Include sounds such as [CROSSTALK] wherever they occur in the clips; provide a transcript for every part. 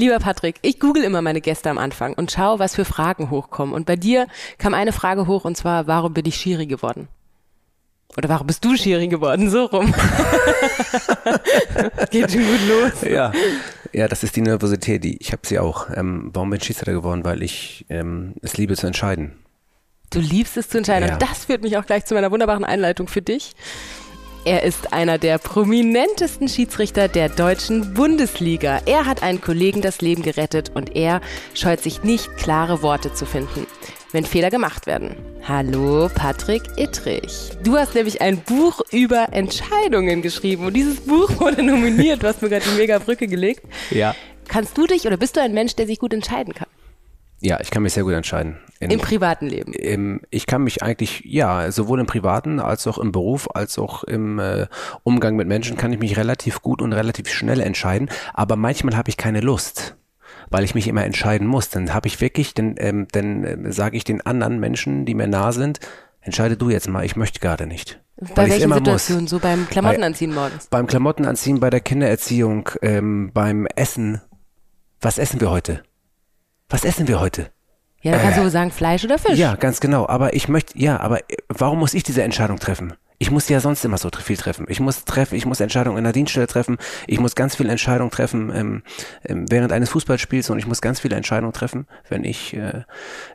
Lieber Patrick, ich google immer meine Gäste am Anfang und schaue, was für Fragen hochkommen. Und bei dir kam eine Frage hoch und zwar, warum bin ich Schiri geworden? Oder warum bist du Schiri geworden? So rum. [LAUGHS] Geht schon gut los. Ja, ja, das ist die Nervosität, die ich habe sie auch. Ähm, warum bin ich Schiedsrichter geworden? Weil ich ähm, es liebe zu entscheiden. Du liebst es zu entscheiden. Ja. Und das führt mich auch gleich zu meiner wunderbaren Einleitung für dich. Er ist einer der prominentesten Schiedsrichter der deutschen Bundesliga. Er hat einen Kollegen das Leben gerettet und er scheut sich nicht, klare Worte zu finden, wenn Fehler gemacht werden. Hallo, Patrick Ittrich. Du hast nämlich ein Buch über Entscheidungen geschrieben und dieses Buch wurde nominiert. Du hast mir gerade die mega Brücke gelegt. Ja. Kannst du dich oder bist du ein Mensch, der sich gut entscheiden kann? Ja, ich kann mich sehr gut entscheiden. In, Im privaten Leben? Im, ich kann mich eigentlich, ja, sowohl im privaten als auch im Beruf, als auch im äh, Umgang mit Menschen kann ich mich relativ gut und relativ schnell entscheiden. Aber manchmal habe ich keine Lust weil ich mich immer entscheiden muss. Dann habe ich wirklich, dann, ähm, dann äh, sage ich den anderen Menschen, die mir nah sind, entscheide du jetzt mal, ich möchte gerade nicht. Bei welchen Situationen? So beim Klamottenanziehen morgens? Beim Klamottenanziehen, bei der Kindererziehung, ähm, beim Essen. Was essen wir heute? was essen wir heute? Ja, da kannst äh, du sagen Fleisch oder Fisch. Ja, ganz genau. Aber ich möchte, ja, aber warum muss ich diese Entscheidung treffen? Ich muss ja sonst immer so viel treffen. Ich muss treffen, ich muss Entscheidungen in der Dienststelle treffen. Ich muss ganz viele Entscheidungen treffen ähm, ähm, während eines Fußballspiels und ich muss ganz viele Entscheidungen treffen, wenn ich äh,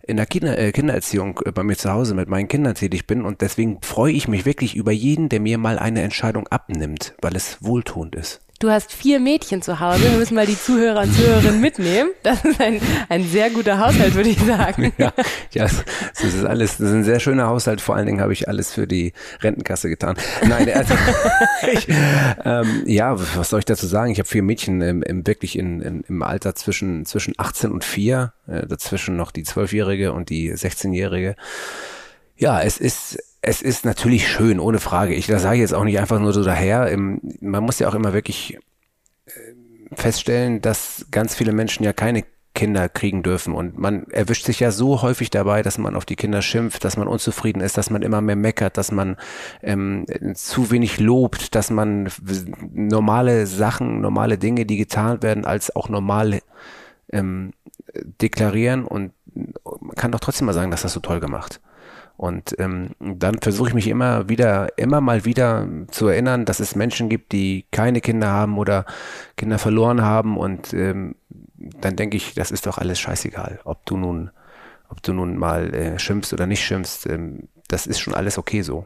in der Kinder, äh, Kindererziehung äh, bei mir zu Hause mit meinen Kindern tätig bin. Und deswegen freue ich mich wirklich über jeden, der mir mal eine Entscheidung abnimmt, weil es wohltuend ist. Du hast vier Mädchen zu Hause. Wir müssen mal die Zuhörer und Zuhörerinnen mitnehmen. Das ist ein, ein sehr guter Haushalt, würde ich sagen. [LAUGHS] Ja, ja, das ist alles, das ist ein sehr schöner Haushalt. Vor allen Dingen habe ich alles für die Rentenkasse getan. Nein, also, [LAUGHS] ich, ähm, ja, was soll ich dazu sagen? Ich habe vier Mädchen im, im wirklich in, in, im Alter zwischen, zwischen 18 und 4, äh, dazwischen noch die Zwölfjährige und die 16-Jährige. Ja, es ist, es ist natürlich schön, ohne Frage. Ich das sage jetzt auch nicht einfach nur so daher. Man muss ja auch immer wirklich äh, feststellen, dass ganz viele Menschen ja keine Kinder kriegen dürfen. Und man erwischt sich ja so häufig dabei, dass man auf die Kinder schimpft, dass man unzufrieden ist, dass man immer mehr meckert, dass man ähm, zu wenig lobt, dass man normale Sachen, normale Dinge, die getan werden, als auch normal ähm, deklarieren. Und man kann doch trotzdem mal sagen, dass das so toll gemacht. Und ähm, dann versuche ich mich immer wieder, immer mal wieder zu erinnern, dass es Menschen gibt, die keine Kinder haben oder Kinder verloren haben. Und ähm, dann denke ich, das ist doch alles scheißegal, ob du nun, ob du nun mal äh, schimpfst oder nicht schimpfst. Ähm, das ist schon alles okay so.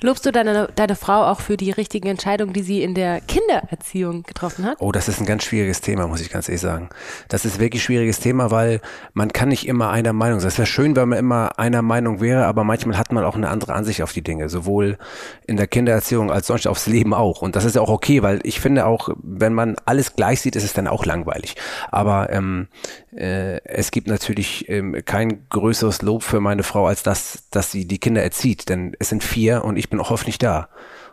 Lobst du deine, deine Frau auch für die richtigen Entscheidungen, die sie in der Kindererziehung getroffen hat? Oh, das ist ein ganz schwieriges Thema, muss ich ganz ehrlich sagen. Das ist wirklich ein schwieriges Thema, weil man kann nicht immer einer Meinung sein. Es wäre schön, wenn man immer einer Meinung wäre, aber manchmal hat man auch eine andere Ansicht auf die Dinge, sowohl in der Kindererziehung als sonst aufs Leben auch. Und das ist ja auch okay, weil ich finde auch, wenn man alles gleich sieht, ist es dann auch langweilig. Aber ähm, äh, es gibt natürlich ähm, kein größeres Lob für meine Frau als das, dass sie die Kinder erzieht, denn es sind vier und ich bin auch hoffentlich da.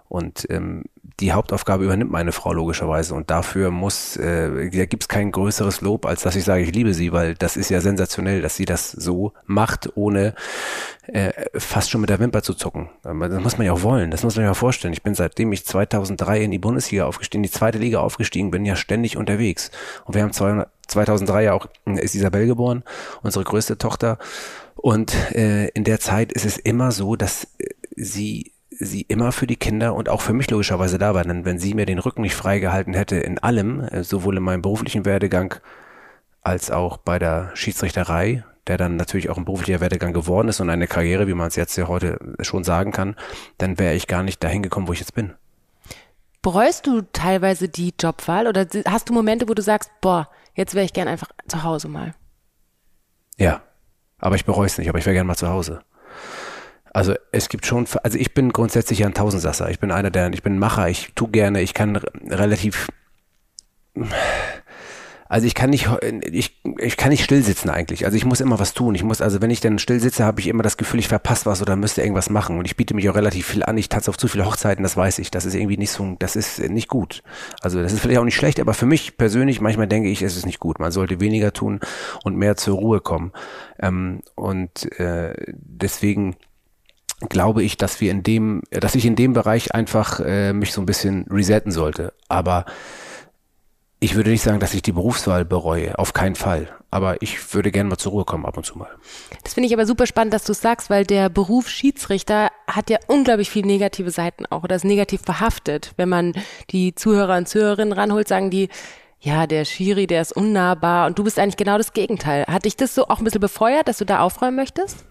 Und ähm, die Hauptaufgabe übernimmt meine Frau logischerweise. Und dafür muss, äh, da gibt es kein größeres Lob, als dass ich sage, ich liebe sie, weil das ist ja sensationell, dass sie das so macht, ohne äh, fast schon mit der Wimper zu zucken. Das muss man ja auch wollen, das muss man ja vorstellen. Ich bin seitdem ich 2003 in die Bundesliga aufgestiegen, die zweite Liga aufgestiegen bin, ja ständig unterwegs. Und wir haben 200, 2003 ja auch, ist Isabel geboren, unsere größte Tochter. Und äh, in der Zeit ist es immer so, dass äh, sie sie immer für die Kinder und auch für mich logischerweise da war. Denn wenn sie mir den Rücken nicht freigehalten hätte in allem, äh, sowohl in meinem beruflichen Werdegang als auch bei der Schiedsrichterei, der dann natürlich auch ein beruflicher Werdegang geworden ist und eine Karriere, wie man es jetzt ja heute schon sagen kann, dann wäre ich gar nicht dahin gekommen, wo ich jetzt bin. Bereust du teilweise die Jobwahl oder hast du Momente, wo du sagst, boah, jetzt wäre ich gern einfach zu Hause mal? Ja, aber ich bereue es nicht, aber ich wäre gern mal zu Hause. Also es gibt schon, also ich bin grundsätzlich ein Tausendsasser. Ich bin einer der, ich bin Macher, ich tu gerne, ich kann relativ, also ich kann nicht, ich, ich kann nicht still sitzen eigentlich. Also ich muss immer was tun. Ich muss, also wenn ich dann still sitze, habe ich immer das Gefühl, ich verpasse was oder müsste irgendwas machen. Und ich biete mich auch relativ viel an. Ich tanze auf zu viele Hochzeiten, das weiß ich. Das ist irgendwie nicht so, das ist nicht gut. Also das ist vielleicht auch nicht schlecht, aber für mich persönlich, manchmal denke ich, es ist nicht gut. Man sollte weniger tun und mehr zur Ruhe kommen. Ähm, und äh, deswegen glaube ich, dass wir in dem, dass ich in dem Bereich einfach äh, mich so ein bisschen resetten sollte. Aber Ich würde nicht sagen, dass ich die Berufswahl bereue, auf keinen Fall. Aber ich würde gerne mal zur Ruhe kommen ab und zu mal. Das finde ich aber super spannend, dass du es sagst, weil der Beruf Schiedsrichter hat ja unglaublich viele negative Seiten auch oder ist negativ behaftet. Wenn man die Zuhörer und Zuhörerinnen ranholt, sagen die, ja, der Schiri, der ist unnahbar und du bist eigentlich genau das Gegenteil. Hat dich das so auch ein bisschen befeuert, dass du da aufräumen möchtest?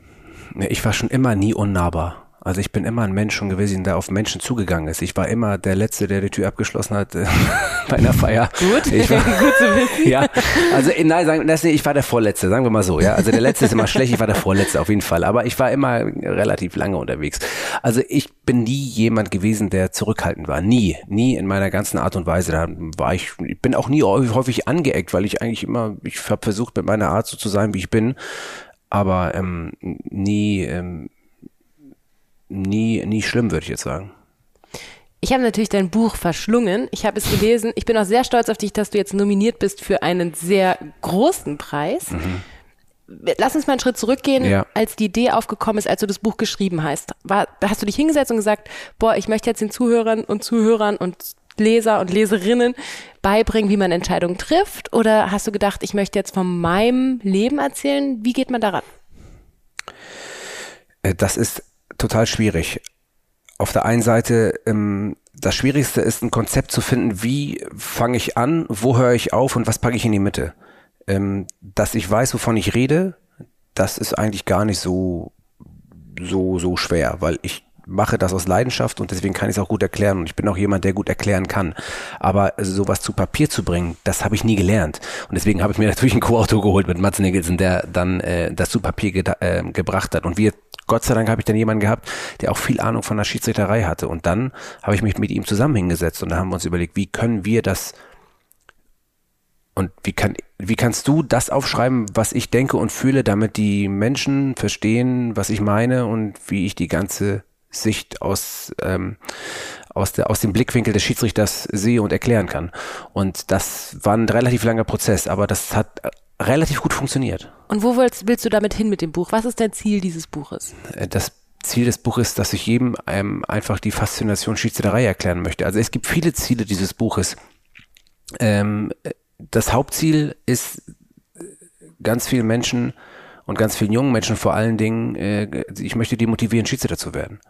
Ich war schon immer nie unnahbar. Also ich bin immer ein Mensch schon gewesen, der auf Menschen zugegangen ist. Ich war immer der Letzte, der die Tür abgeschlossen hat [LAUGHS] äh, bei einer Feier. Gut, ich war, [LAUGHS] gut zu wissen. Ja, also äh, nein, sagen, das, ich war der Vorletzte, sagen wir mal so. Ja, also der Letzte ist immer schlecht, ich war der Vorletzte auf jeden Fall. Aber ich war immer relativ lange unterwegs. Also ich bin nie jemand gewesen, der zurückhaltend war. Nie, nie in meiner ganzen Art und Weise. Da war ich, ich bin auch nie häufig angeeckt, weil ich eigentlich immer, ich habe versucht mit meiner Art so zu sein, wie ich bin aber ähm, nie ähm, nie, nie schlimm, würde ich jetzt sagen. Ich habe natürlich dein Buch verschlungen. Ich habe es gelesen. Ich bin auch sehr stolz auf dich, dass du jetzt nominiert bist für einen sehr großen Preis. Mhm. Lass uns mal einen Schritt zurückgehen, ja. als die Idee aufgekommen ist, als du das Buch geschrieben hast. War, hast du dich hingesetzt und gesagt, boah, ich möchte jetzt den Zuhörern und Zuhörern und Leser und Leserinnen beibringen, wie man Entscheidungen trifft? Oder hast du gedacht, ich möchte jetzt von meinem Leben erzählen? Wie geht man daran? Äh, das ist total schwierig. Auf der einen Seite, ähm, das Schwierigste ist ein Konzept zu finden, wie fange ich an, wo höre ich auf und was packe ich in die Mitte. Ähm, dass ich weiß, wovon ich rede, das ist eigentlich gar nicht so, so, so schwer, weil ich mache das aus Leidenschaft und deswegen kann ich es auch gut erklären und ich bin auch jemand, der gut erklären kann. Aber sowas zu Papier zu bringen, das habe ich nie gelernt. Und deswegen habe ich mir [LAUGHS] natürlich einen Co-Autor geholt mit Mats Nicholson, der dann äh, das zu Papier ge äh, gebracht hat. Und wir Gott sei Dank habe ich dann jemanden gehabt, der auch viel Ahnung von der Schiedsrichterei hatte. Und dann habe ich mich mit ihm zusammen hingesetzt und da haben wir uns überlegt, wie können wir das und wie kann, wie kannst du das aufschreiben, was ich denke und fühle, damit die Menschen verstehen, was ich meine und wie ich die ganze Sicht aus, ähm, aus, der, aus dem Blickwinkel des Schiedsrichters sehe und erklären kann. Und das war ein relativ langer Prozess, aber das hat relativ gut funktioniert. Und wo willst, willst du damit hin mit dem Buch? Was ist dein Ziel dieses Buches? Äh, das Ziel des Buches ist, dass ich jedem ähm, einfach die Faszination Schiedsrichterei erklären möchte. Also es gibt viele Ziele dieses Buches. Ähm, das Hauptziel ist, ganz vielen Menschen und ganz vielen jungen Menschen vor allen Dingen, äh, ich möchte die motivieren, Schiedsrichter zu werden.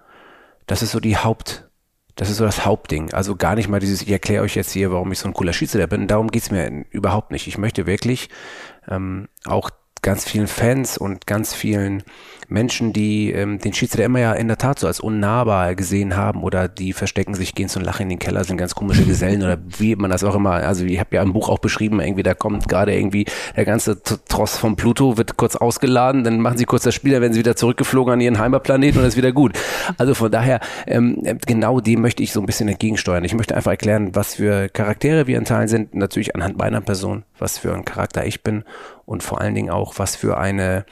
Das ist so die Haupt, das ist so das Hauptding. Also gar nicht mal dieses, ich erkläre euch jetzt hier, warum ich so ein cooler Schiedsrichter bin. Darum geht's mir überhaupt nicht. Ich möchte wirklich ähm, auch ganz vielen Fans und ganz vielen Menschen, die ähm, den Schiedsrichter immer ja in der Tat so als unnahbar gesehen haben oder die verstecken sich, gehen zum Lachen in den Keller, sind ganz komische Gesellen oder wie man das auch immer, also ich habe ja im Buch auch beschrieben, irgendwie da kommt gerade irgendwie der ganze Tross von Pluto, wird kurz ausgeladen, dann machen sie kurz das Spiel, dann werden sie wieder zurückgeflogen an ihren Heimatplaneten und ist wieder gut. Also von daher, ähm, genau dem möchte ich so ein bisschen entgegensteuern. Ich möchte einfach erklären, was für Charaktere wir in Teilen sind, natürlich anhand meiner Person, was für ein Charakter ich bin und vor allen Dingen auch, was für eine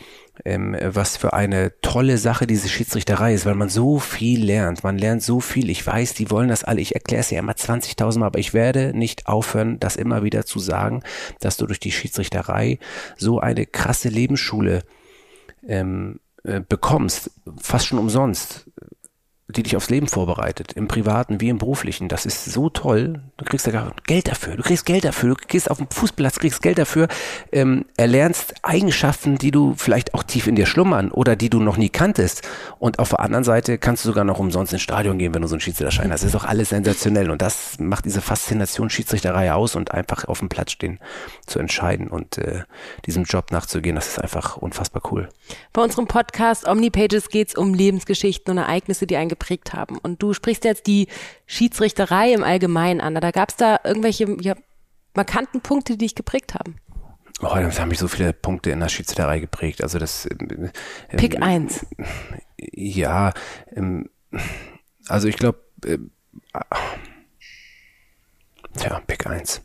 ähm, was für eine tolle Sache diese Schiedsrichterei ist, weil man so viel lernt. Man lernt so viel. Ich weiß, die wollen das alle. Ich erkläre es ja immer 20.000 Mal, aber ich werde nicht aufhören, das immer wieder zu sagen, dass du durch die Schiedsrichterei so eine krasse Lebensschule ähm, äh, bekommst, fast schon umsonst die dich aufs Leben vorbereitet, im privaten wie im beruflichen. Das ist so toll. Du kriegst ja Geld dafür. Du kriegst Geld dafür. Du gehst auf den Fußplatz, kriegst Geld dafür, ähm, erlernst Eigenschaften, die du vielleicht auch tief in dir schlummern oder die du noch nie kanntest. Und auf der anderen Seite kannst du sogar noch umsonst ins Stadion gehen, wenn du so einen Schiedsrichterschein hast. Das ist doch alles sensationell. Und das macht diese Faszination Schiedsrichterei aus und einfach auf dem Platz stehen zu entscheiden und äh, diesem Job nachzugehen. Das ist einfach unfassbar cool. Bei unserem Podcast Omnipages geht es um Lebensgeschichten und Ereignisse, die einen geprägt haben. Und du sprichst jetzt die Schiedsrichterei im Allgemeinen an. Da gab es da irgendwelche ja, markanten Punkte, die dich geprägt haben? Oh, da haben mich so viele Punkte in der Schiedsrichterei geprägt. Also das. Ähm, Pick ähm, eins. Ja, ähm, also ich glaube, äh, tja, Pick eins.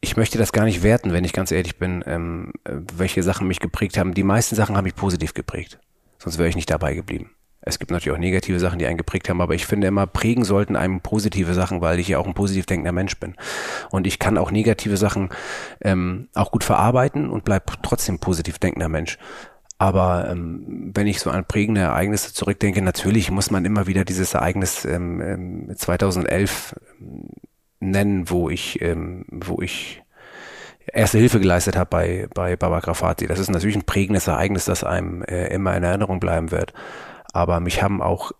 Ich möchte das gar nicht werten, wenn ich ganz ehrlich bin, ähm, welche Sachen mich geprägt haben. Die meisten Sachen haben mich positiv geprägt. Sonst wäre ich nicht dabei geblieben. Es gibt natürlich auch negative Sachen, die einen geprägt haben, aber ich finde immer, prägen sollten einem positive Sachen, weil ich ja auch ein positiv denkender Mensch bin. Und ich kann auch negative Sachen ähm, auch gut verarbeiten und bleib trotzdem positiv denkender Mensch. Aber ähm, wenn ich so an prägende Ereignisse zurückdenke, natürlich muss man immer wieder dieses Ereignis ähm, 2011 ähm, nennen, wo ich, ähm, wo ich erste Hilfe geleistet habe bei, bei Baba Grafati. Das ist natürlich ein prägendes Ereignis, das einem äh, immer in Erinnerung bleiben wird. Aber mich haben auch,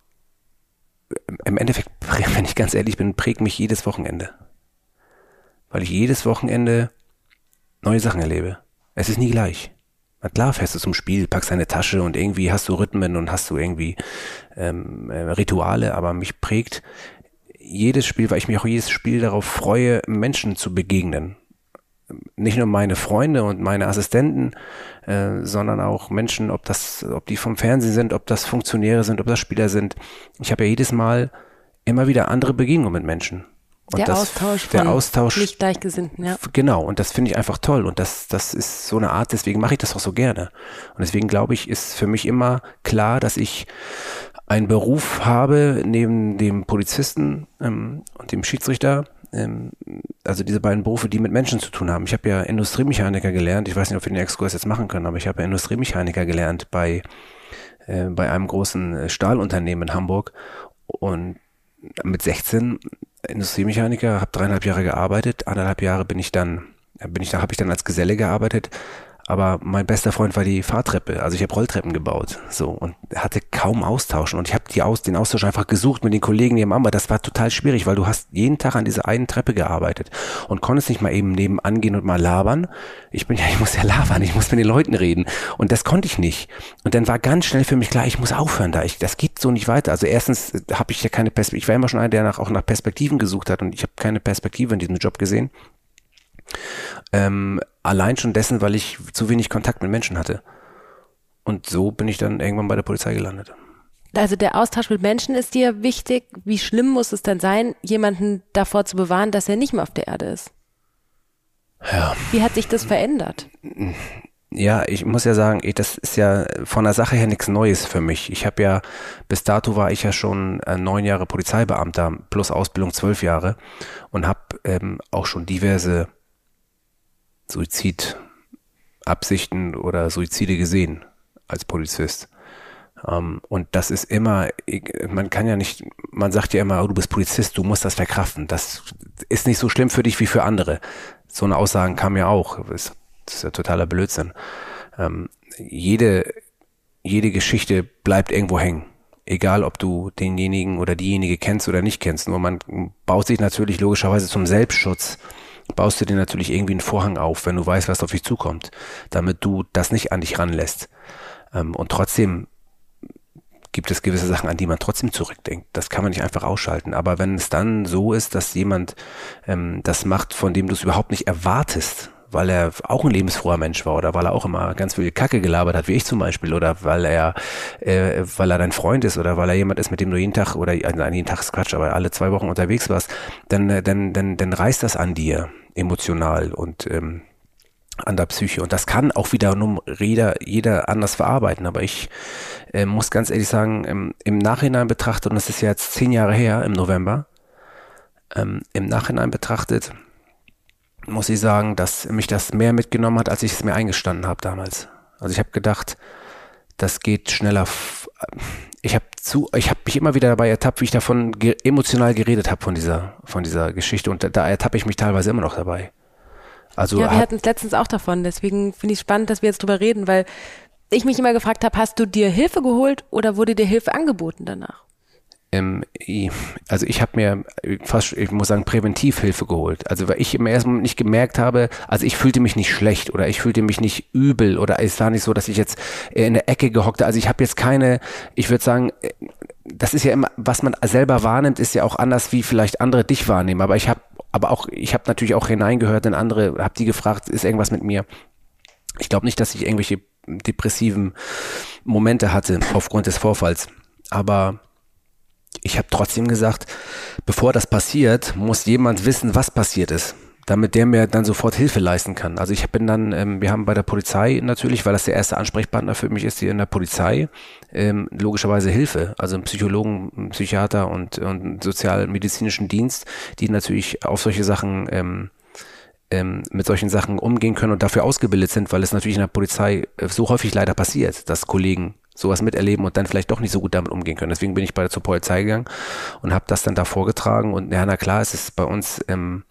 im Endeffekt, [LAUGHS] wenn ich ganz ehrlich bin, prägt mich jedes Wochenende. Weil ich jedes Wochenende neue Sachen erlebe. Es ist nie gleich. Na klar, fährst du zum Spiel, packst deine Tasche und irgendwie hast du Rhythmen und hast du irgendwie ähm, äh, Rituale, aber mich prägt jedes Spiel, weil ich mich auch jedes Spiel darauf freue, Menschen zu begegnen nicht nur meine Freunde und meine Assistenten, äh, sondern auch Menschen, ob das, ob die vom Fernsehen sind, ob das Funktionäre sind, ob das Spieler sind. Ich habe ja jedes Mal immer wieder andere Begegnungen mit Menschen. Und der das, Austausch der Austausch, nicht Gleichgesinnten, ja. Genau, und das finde ich einfach toll. Und das, das ist so eine Art, deswegen mache ich das auch so gerne. Und deswegen glaube ich, ist für mich immer klar, dass ich einen Beruf habe neben dem Polizisten ähm, und dem Schiedsrichter, ähm, also diese beiden Berufe, die mit Menschen zu tun haben. Ich habe ja Industriemechaniker gelernt. Ich weiß nicht, ob wir den Exkurs jetzt machen können, aber ich habe ja Industriemechaniker gelernt bei, äh, bei einem großen äh, Stahlunternehmen in Hamburg. Und mit 16 Industriemechaniker, habe dreieinhalb Jahre gearbeitet. Anderthalb Jahre bin ich dann, bin ich da, habe ich dann als Geselle gearbeitet aber mein bester Freund war die Fahrtreppe. Also ich habe Rolltreppen gebaut, so und hatte kaum Austausch und ich habe die aus den Austausch einfach gesucht mit den Kollegen nebenan, aber das war total schwierig, weil du hast jeden Tag an dieser einen Treppe gearbeitet und konntest nicht mal eben nebenan gehen und mal labern. Ich bin ja, ich muss ja labern, ich muss mit den Leuten reden und das konnte ich nicht. Und dann war ganz schnell für mich klar, ich muss aufhören da. Ich, das geht so nicht weiter. Also erstens habe ich ja keine Perspektive. Ich war immer schon einer, der nach, auch nach Perspektiven gesucht hat und ich habe keine Perspektive in diesem Job gesehen. Ähm, allein schon dessen, weil ich zu wenig Kontakt mit Menschen hatte. Und so bin ich dann irgendwann bei der Polizei gelandet. Also der Austausch mit Menschen ist dir wichtig. Wie schlimm muss es dann sein, jemanden davor zu bewahren, dass er nicht mehr auf der Erde ist? Ja. Wie hat sich das verändert? Ja, ich muss ja sagen, das ist ja von der Sache her nichts Neues für mich. Ich habe ja, bis dato war ich ja schon äh, neun Jahre Polizeibeamter plus Ausbildung zwölf Jahre und habe ähm, auch schon diverse Suizidabsichten oder Suizide gesehen als Polizist. Um, ähm, und das ist immer, man kann ja nicht, man sagt ja immer, oh, du bist Polizist, du musst das verkraften. Das ist nicht so schlimm für dich wie für andere. So eine Aussagen kam ja auch. Das ist ja totaler Blödsinn. Um, ähm, jede, jede Geschichte bleibt irgendwo hängen. Egal, ob du denjenigen oder diejenige kennst oder nicht kennst. Nur man baut sich natürlich logischerweise zum Selbstschutz baust du dir natürlich irgendwie einen Vorhang auf, wenn du weißt, was auf dich zukommt, damit du das nicht an dich ranlässt. Ähm, und trotzdem gibt es gewisse Sachen, an die man trotzdem zurückdenkt. Das kann man nicht einfach ausschalten. Aber wenn es dann so ist, dass jemand ähm, das macht, von dem du es überhaupt nicht erwartest, weil er auch ein lebensfroher Mensch war oder weil er auch immer ganz viel Kacke gelabert hat, wie ich zum Beispiel, oder weil er, äh, weil er dein Freund ist oder weil er jemand ist, mit dem du jeden Tag oder an jeden Tag ist Quatsch, aber alle zwei Wochen unterwegs warst, dann, äh, dann, dann, dann reißt das an dir emotional und ähm, an der Psyche. Und das kann auch wieder nur jeder, jeder anders verarbeiten. Aber ich äh, muss ganz ehrlich sagen, im, im Nachhinein betrachtet, und das ist ja jetzt zehn Jahre her im November, ähm, im Nachhinein betrachtet, muss ich sagen, dass mich das mehr mitgenommen hat, als ich es mir eingestanden habe damals. Also ich habe gedacht, das geht schneller. Ich habe zu, ich habe mich immer wieder dabei ertappt, wie ich davon ge emotional geredet habe von dieser, von dieser Geschichte und da, da ertappe ich mich teilweise immer noch dabei. Also ja, wir hatten es letztens auch davon. Deswegen finde ich spannend, dass wir jetzt drüber reden, weil ich mich immer gefragt habe, hast du dir Hilfe geholt oder wurde dir Hilfe angeboten danach? Ähm, also ich habe mir fast, ich muss sagen, Präventivhilfe geholt. Also weil ich im ersten Moment nicht gemerkt habe, also ich fühlte mich nicht schlecht oder ich fühlte mich nicht übel oder es war nicht so, dass ich jetzt in der Ecke gehockte. Also ich habe jetzt keine, ich würde sagen, das ist ja immer, was man selber wahrnimmt, ist ja auch anders, wie vielleicht andere dich wahrnehmen. Aber ich habe, aber auch, ich habe natürlich auch hineingehört in andere, habe die gefragt, ist irgendwas mit mir? Ich glaube nicht, dass ich irgendwelche depressiven Momente hatte aufgrund des Vorfalls. Aber ich habe trotzdem gesagt, bevor das passiert, muss jemand wissen, was passiert ist, damit der mir dann sofort Hilfe leisten kann. Also ich bin dann, ähm, wir haben bei der Polizei natürlich, weil das der erste Ansprechpartner für mich ist, hier in der Polizei, ähm, logischerweise Hilfe. Also einen Psychologen, einen Psychiater und, und sozialmedizinischen Dienst, die natürlich auf solche Sachen ähm, ähm, mit solchen Sachen umgehen können und dafür ausgebildet sind, weil es natürlich in der Polizei äh, so häufig leider passiert, dass Kollegen sowas miterleben und dann vielleicht doch nicht so gut damit umgehen können. Deswegen bin ich bei der zur Polizei gegangen und habe das dann da vorgetragen und ja, na klar, es ist bei uns ähm,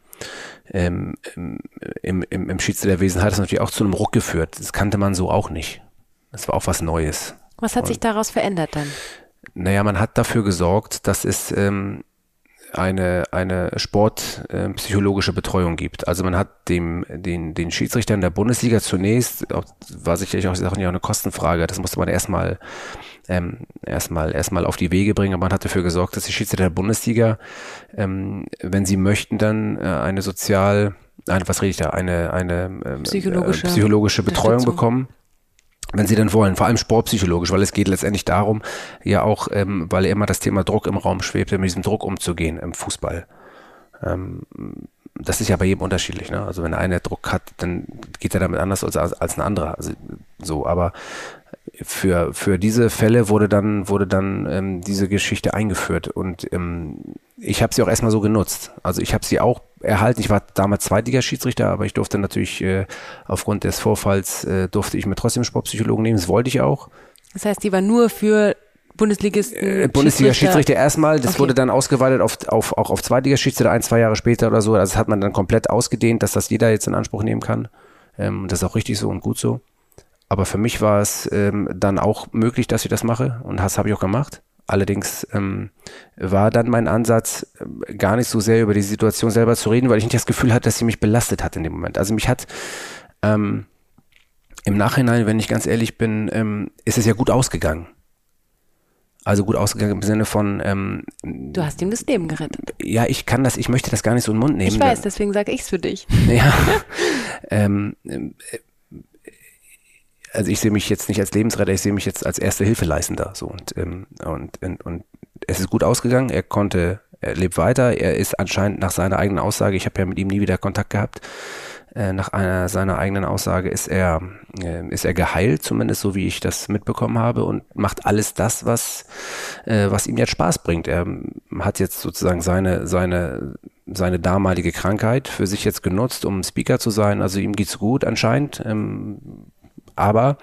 ähm, im, im, im Schiedsrichterwesen hat es natürlich auch zu einem Ruck geführt. Das kannte man so auch nicht. Das war auch was Neues. Was hat und, sich daraus verändert dann? Naja, man hat dafür gesorgt, dass es ähm, eine, eine sportpsychologische äh, Betreuung gibt. Also man hat dem, den, den Schiedsrichtern der Bundesliga zunächst, auch, war sicherlich auch, auch eine Kostenfrage, das musste man erstmal ähm, erstmal erstmal auf die Wege bringen, aber man hat dafür gesorgt, dass die Schiedsrichter der Bundesliga, ähm, wenn sie möchten, dann äh, eine sozial, eine, was rede ich da, eine, eine ähm, psychologische, äh, psychologische Betreuung bekommen wenn sie denn wollen, vor allem sportpsychologisch, weil es geht letztendlich darum, ja auch, ähm, weil immer das Thema Druck im Raum schwebt, mit diesem Druck umzugehen im Fußball. Ähm, das ist ja bei jedem unterschiedlich. Ne? Also wenn einer Druck hat, dann geht er damit anders als, als ein anderer. Also, so, aber für, für diese Fälle wurde dann, wurde dann ähm, diese Geschichte eingeführt und ähm, ich habe sie auch erstmal so genutzt. Also ich habe sie auch erhalten. Ich war damals Zweitliga-Schiedsrichter, aber ich durfte natürlich äh, aufgrund des Vorfalls äh, durfte ich mir trotzdem Sportpsychologen nehmen. Das wollte ich auch. Das heißt, die war nur für Bundesligisten. Äh, Bundesliga-Schiedsrichter erstmal. Das okay. wurde dann ausgeweitet auf, auf, auch auf Zweitliga-Schiedsrichter ein, zwei Jahre später oder so. Also das hat man dann komplett ausgedehnt, dass das jeder jetzt in Anspruch nehmen kann. Ähm, das ist auch richtig so und gut so. Aber für mich war es ähm, dann auch möglich, dass ich das mache und das habe ich auch gemacht. Allerdings ähm, war dann mein Ansatz, äh, gar nicht so sehr über die Situation selber zu reden, weil ich nicht das Gefühl hatte, dass sie mich belastet hat in dem Moment. Also mich hat ähm, im Nachhinein, wenn ich ganz ehrlich bin, ähm, ist es ja gut ausgegangen. Also gut ausgegangen im Sinne von. Ähm, du hast ihm das Leben gerettet. Ja, ich kann das, ich möchte das gar nicht so in den Mund nehmen. Ich weiß, deswegen sage ich es für dich. Ja. [LAUGHS] ähm, äh, also ich sehe mich jetzt nicht als Lebensretter, ich sehe mich jetzt als erste Hilfeleistender. So und, ähm, und, und, und es ist gut ausgegangen. Er konnte, er lebt weiter. Er ist anscheinend nach seiner eigenen Aussage, ich habe ja mit ihm nie wieder Kontakt gehabt. Äh, nach einer seiner eigenen Aussage ist er äh, ist er geheilt, zumindest so wie ich das mitbekommen habe und macht alles das, was äh, was ihm jetzt Spaß bringt. Er hat jetzt sozusagen seine seine seine damalige Krankheit für sich jetzt genutzt, um Speaker zu sein. Also ihm geht's gut anscheinend. Ähm, aber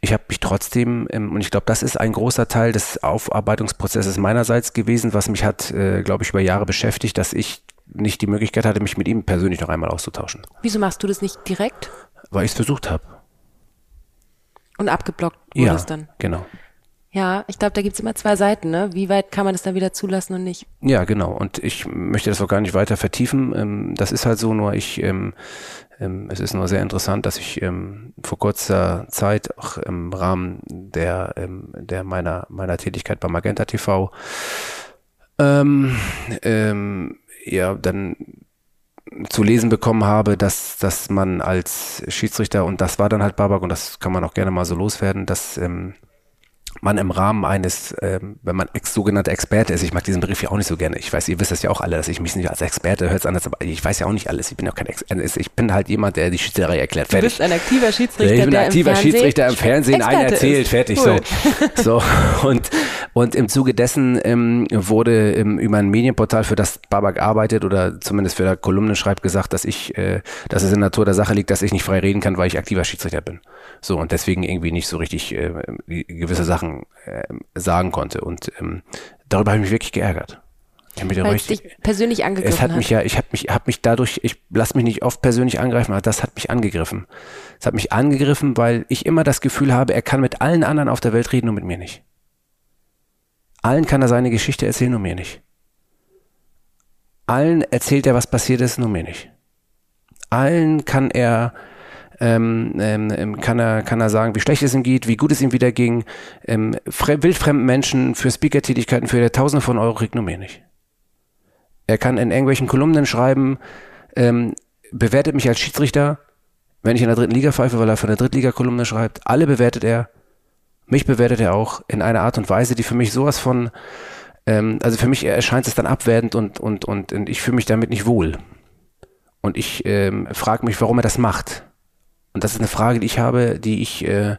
ich habe mich trotzdem, ähm, und ich glaube, das ist ein großer Teil des Aufarbeitungsprozesses meinerseits gewesen, was mich hat, äh, glaube ich, über Jahre beschäftigt, dass ich nicht die Möglichkeit hatte, mich mit ihm persönlich noch einmal auszutauschen. Wieso machst du das nicht direkt? Weil ich es versucht habe. Und abgeblockt wurde ja, es dann? genau. Ja, ich glaube, da gibt's immer zwei Seiten, ne? Wie weit kann man das dann wieder zulassen und nicht? Ja, genau. Und ich möchte das auch gar nicht weiter vertiefen. Ähm, das ist halt so, nur ich ähm, es ist nur sehr interessant, dass ich ähm, vor kurzer Zeit auch im Rahmen der, ähm, der meiner, meiner Tätigkeit bei Magenta TV ähm, ähm, ja dann zu lesen bekommen habe, dass, dass man als Schiedsrichter, und das war dann halt Babak, und das kann man auch gerne mal so loswerden, dass ähm, man im Rahmen eines, ähm, wenn man ex sogenannter Experte ist, ich mag diesen Begriff ja auch nicht so gerne. Ich weiß, ihr wisst das ja auch alle, dass ich mich nicht als Experte hört, anders, aber ich weiß ja auch nicht alles. Ich bin ja kein Experte. Also ich bin halt jemand, der die Schiedsrichterei erklärt. Fertig. Du bist ein aktiver Schiedsrichter. Ich bin ein aktiver Schiedsrichter im Fernsehen, einer erzählt, ist. fertig. Cool. So. so. [LAUGHS] Und, und im Zuge dessen ähm, wurde ähm, über ein Medienportal, für das Babak arbeitet oder zumindest für der Kolumne schreibt, gesagt, dass ich, äh, dass es in der Natur der Sache liegt, dass ich nicht frei reden kann, weil ich aktiver Schiedsrichter bin. So, und deswegen irgendwie nicht so richtig äh, gewisse Sachen äh, sagen konnte. Und ähm, darüber habe ich mich wirklich geärgert. Ich mich Weil es dich persönlich angegriffen es hat. mich ja, ich habe mich, hab mich dadurch, ich lasse mich nicht oft persönlich angreifen, aber das hat mich angegriffen. Es hat mich angegriffen, weil ich immer das Gefühl habe, er kann mit allen anderen auf der Welt reden, nur mit mir nicht. Allen kann er seine Geschichte erzählen, nur mir nicht. Allen erzählt er, was passiert ist, nur mir nicht. Allen kann er ähm, ähm, ähm, kann, er, kann er sagen, wie schlecht es ihm geht, wie gut es ihm wieder ging. Ähm, wildfremden Menschen für Speaker-Tätigkeiten für Tausende von Euro kriegt nur mehr nicht. Er kann in irgendwelchen Kolumnen schreiben, ähm, bewertet mich als Schiedsrichter, wenn ich in der dritten Liga pfeife, weil er von der Drittliga-Kolumne schreibt. Alle bewertet er. Mich bewertet er auch in einer Art und Weise, die für mich sowas von, ähm, also für mich erscheint es dann abwertend und, und, und, und ich fühle mich damit nicht wohl. Und ich ähm, frage mich, warum er das macht. Und das ist eine Frage, die ich habe, die ich, äh,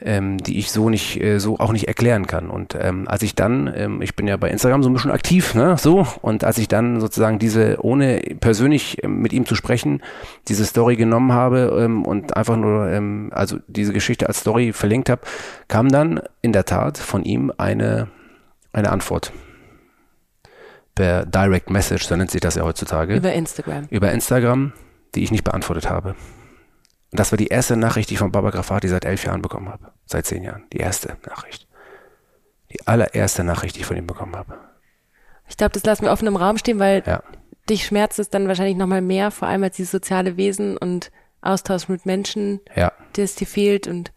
ähm, die ich so nicht, äh, so auch nicht erklären kann. Und ähm, als ich dann, ähm, ich bin ja bei Instagram so ein bisschen aktiv, ne, so, und als ich dann sozusagen diese, ohne persönlich ähm, mit ihm zu sprechen, diese Story genommen habe ähm, und einfach nur, ähm, also diese Geschichte als Story verlinkt habe, kam dann in der Tat von ihm eine, eine Antwort per Direct Message, so nennt sich das ja heutzutage. Über Instagram. Über Instagram, die ich nicht beantwortet habe. Und das war die erste Nachricht, die ich von Baba Grafati seit elf Jahren bekommen habe. Seit zehn Jahren. Die erste Nachricht. Die allererste Nachricht, die ich von ihm bekommen habe. Ich glaube, das lassen wir offen im Raum stehen, weil ja. dich schmerzt es dann wahrscheinlich nochmal mehr, vor allem als dieses soziale Wesen und Austausch mit Menschen, ja. der es dir fehlt und